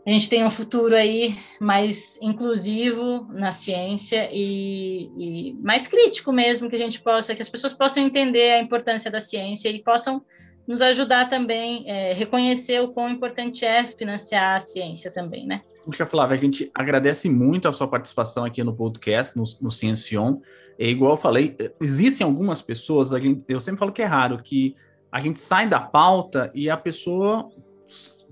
a gente tenha um futuro aí mais inclusivo na ciência e, e mais crítico mesmo, que a gente possa, que as pessoas possam entender a importância da ciência e possam nos ajudar também é, reconhecer o quão importante é financiar a ciência também, né? Puxa, Flávia, a gente agradece muito a sua participação aqui no podcast, no, no Ciencion. É igual eu falei, existem algumas pessoas, gente, eu sempre falo que é raro, que a gente sai da pauta e a pessoa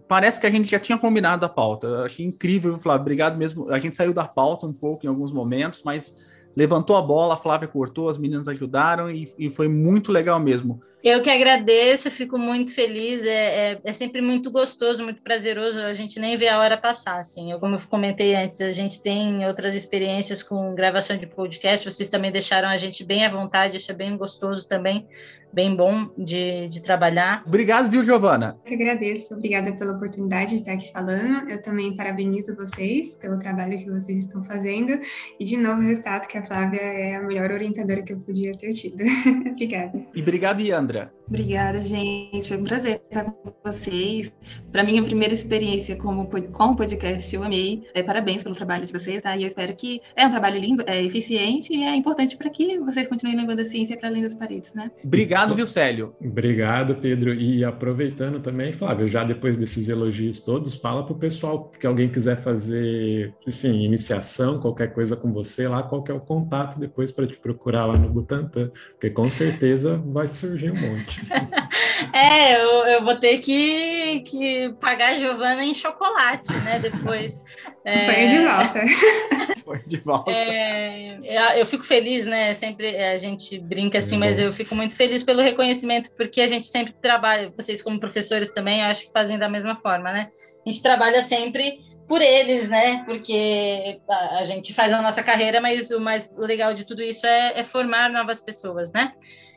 parece que a gente já tinha combinado a pauta. Eu achei incrível, Flávio. Obrigado mesmo. A gente saiu da pauta um pouco em alguns momentos, mas levantou a bola, a Flávia cortou, as meninas ajudaram e, e foi muito legal mesmo. Eu que agradeço, fico muito feliz. É, é, é, sempre muito gostoso, muito prazeroso. A gente nem vê a hora passar. Assim. Eu, como eu comentei antes, a gente tem outras experiências com gravação de podcast. Vocês também deixaram a gente bem à vontade. Isso é bem gostoso também, bem bom de, de trabalhar. Obrigado, viu, Giovana? Eu que agradeço. Obrigada pela oportunidade de estar aqui falando. Eu também parabenizo vocês pelo trabalho que vocês estão fazendo. E, de novo, ressalto que a Flávia é a melhor orientadora que eu podia ter tido. Obrigada. E obrigado, Ian. Sandra. Obrigada, gente. Foi um prazer estar com vocês. Para mim, a primeira experiência como, com o podcast, eu amei. É, parabéns pelo trabalho de vocês, tá? E eu espero que é um trabalho lindo, é eficiente e é importante para que vocês continuem levando a ciência para além das paredes, né? Obrigado, viu, Célio? Obrigado, Pedro. E aproveitando também, Flávio, já depois desses elogios todos, fala para o pessoal que alguém quiser fazer, enfim, iniciação, qualquer coisa com você lá, qual é o contato depois para te procurar lá no Butantan, porque com certeza vai surgir um monte. é, eu, eu vou ter que, que pagar a Giovana em chocolate, né? Depois. É... Sonho de valsa. Sonho de valsa. É, eu fico feliz, né? Sempre a gente brinca assim, mas eu fico muito feliz pelo reconhecimento, porque a gente sempre trabalha, vocês como professores também, acho que fazem da mesma forma, né? A gente trabalha sempre por eles, né? Porque a gente faz a nossa carreira, mas o mais legal de tudo isso é, é formar novas pessoas, né?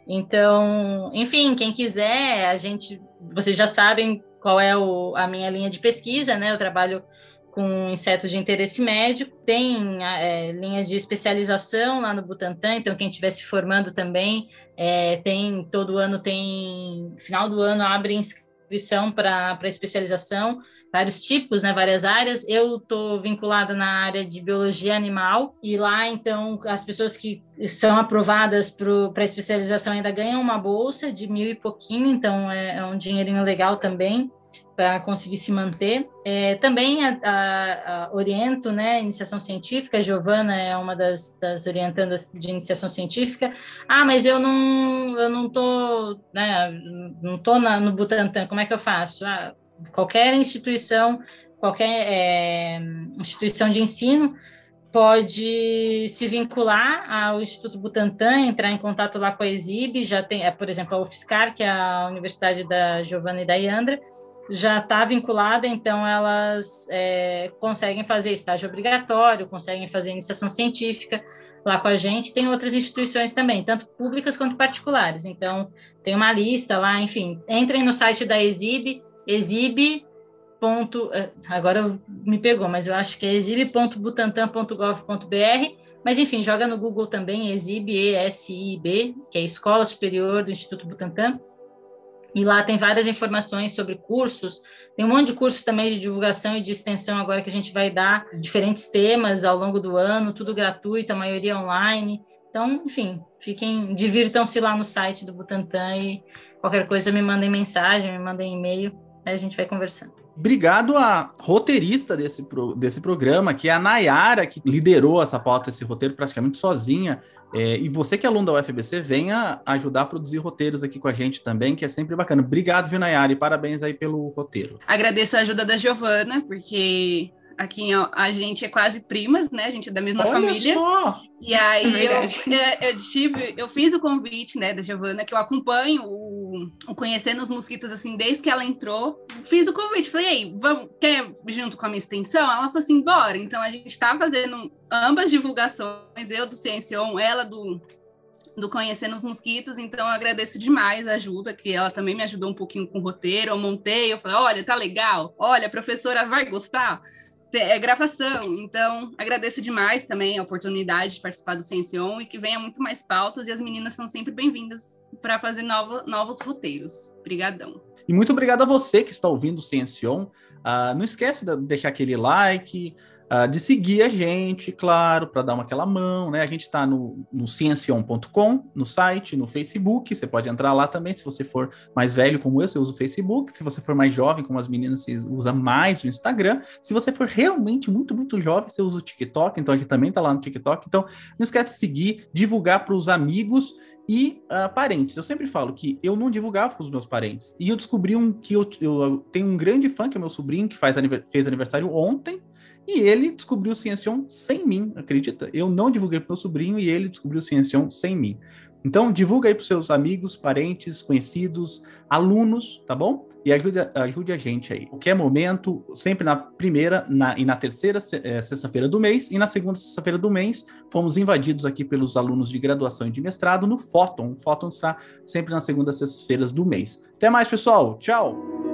Então, enfim, quem quiser, a gente, vocês já sabem qual é o, a minha linha de pesquisa, né? Eu trabalho com insetos de interesse médico, tem é, linha de especialização lá no Butantan, então quem estiver se formando também, é, tem todo ano tem final do ano abre inscrição para especialização, vários tipos, né, várias áreas. Eu estou vinculada na área de biologia animal e lá, então, as pessoas que são aprovadas para especialização ainda ganham uma bolsa de mil e pouquinho, então é, é um dinheirinho legal também para conseguir se manter. É, também a, a, a, oriento, né, iniciação científica, a Giovana é uma das, das orientandas de iniciação científica. Ah, mas eu não, eu não tô, né, não tô na, no Butantan, como é que eu faço? Ah, qualquer instituição, qualquer é, instituição de ensino pode se vincular ao Instituto Butantan, entrar em contato lá com a ESIB, já tem, é, por exemplo, a UFSCar, que é a Universidade da Giovana e da Iandra, já está vinculada, então elas é, conseguem fazer estágio obrigatório, conseguem fazer iniciação científica lá com a gente. Tem outras instituições também, tanto públicas quanto particulares. Então, tem uma lista lá, enfim. Entrem no site da Exib, exib. Ponto, é, agora me pegou, mas eu acho que é exib.butantan.gov.br, mas enfim, joga no Google também, exib, E-S-I-B, que é Escola Superior do Instituto Butantan, e lá tem várias informações sobre cursos. Tem um monte de cursos também de divulgação e de extensão agora que a gente vai dar diferentes temas ao longo do ano, tudo gratuito, a maioria online. Então, enfim, fiquem, divirtam-se lá no site do Butantan e qualquer coisa me mandem mensagem, me mandem e-mail, aí a gente vai conversando. Obrigado à roteirista desse, pro, desse programa, que é a Nayara, que liderou essa pauta, esse roteiro praticamente sozinha. É, e você que é aluno da UFBC, venha ajudar a produzir roteiros aqui com a gente também, que é sempre bacana. Obrigado, viu, Nayara, e parabéns aí pelo roteiro. Agradeço a ajuda da Giovana, porque aqui a gente é quase primas, né? A gente é da mesma Olha família. Só. E aí é eu, eu, tive, eu fiz o convite, né, da Giovana, que eu acompanho o, o, Conhecendo os Mosquitos, assim, desde que ela entrou. Fiz o convite, falei, ei, vamos, quer junto com a minha extensão? Ela falou assim, bora. Então a gente tá fazendo ambas divulgações, eu do Ciencion, ela do do Conhecendo os Mosquitos, então eu agradeço demais a ajuda, que ela também me ajudou um pouquinho com o roteiro, eu montei, eu falei, olha, tá legal, olha, a professora vai gostar, é gravação. Então, agradeço demais também a oportunidade de participar do Ciencion e que venha muito mais pautas e as meninas são sempre bem-vindas para fazer novo, novos roteiros. Obrigadão. E muito obrigado a você que está ouvindo o Ciencion. Uh, não esquece de deixar aquele like, uh, de seguir a gente, claro, para dar uma aquela mão, né? A gente está no, no ciencion.com, no site, no Facebook, você pode entrar lá também, se você for mais velho como eu, você usa o Facebook, se você for mais jovem como as meninas, você usa mais o Instagram, se você for realmente muito, muito jovem, você usa o TikTok, então a gente também está lá no TikTok, então não esquece de seguir, divulgar para os amigos e uh, parentes. Eu sempre falo que eu não divulgava para os meus parentes. E eu descobri um que eu, eu, eu, tenho um grande fã, que é meu sobrinho, que faz fez aniversário ontem, e ele descobriu o Ciencion sem mim, acredita? Eu não divulguei para meu sobrinho e ele descobriu o Ciencion sem mim. Então, divulga aí para seus amigos, parentes, conhecidos, alunos, tá bom? E ajude, ajude a gente aí. Qualquer momento, sempre na primeira na, e na terceira é, sexta-feira do mês e na segunda sexta-feira do mês, fomos invadidos aqui pelos alunos de graduação e de mestrado no Fóton. O Fóton está sempre nas segundas sextas-feiras do mês. Até mais, pessoal. Tchau!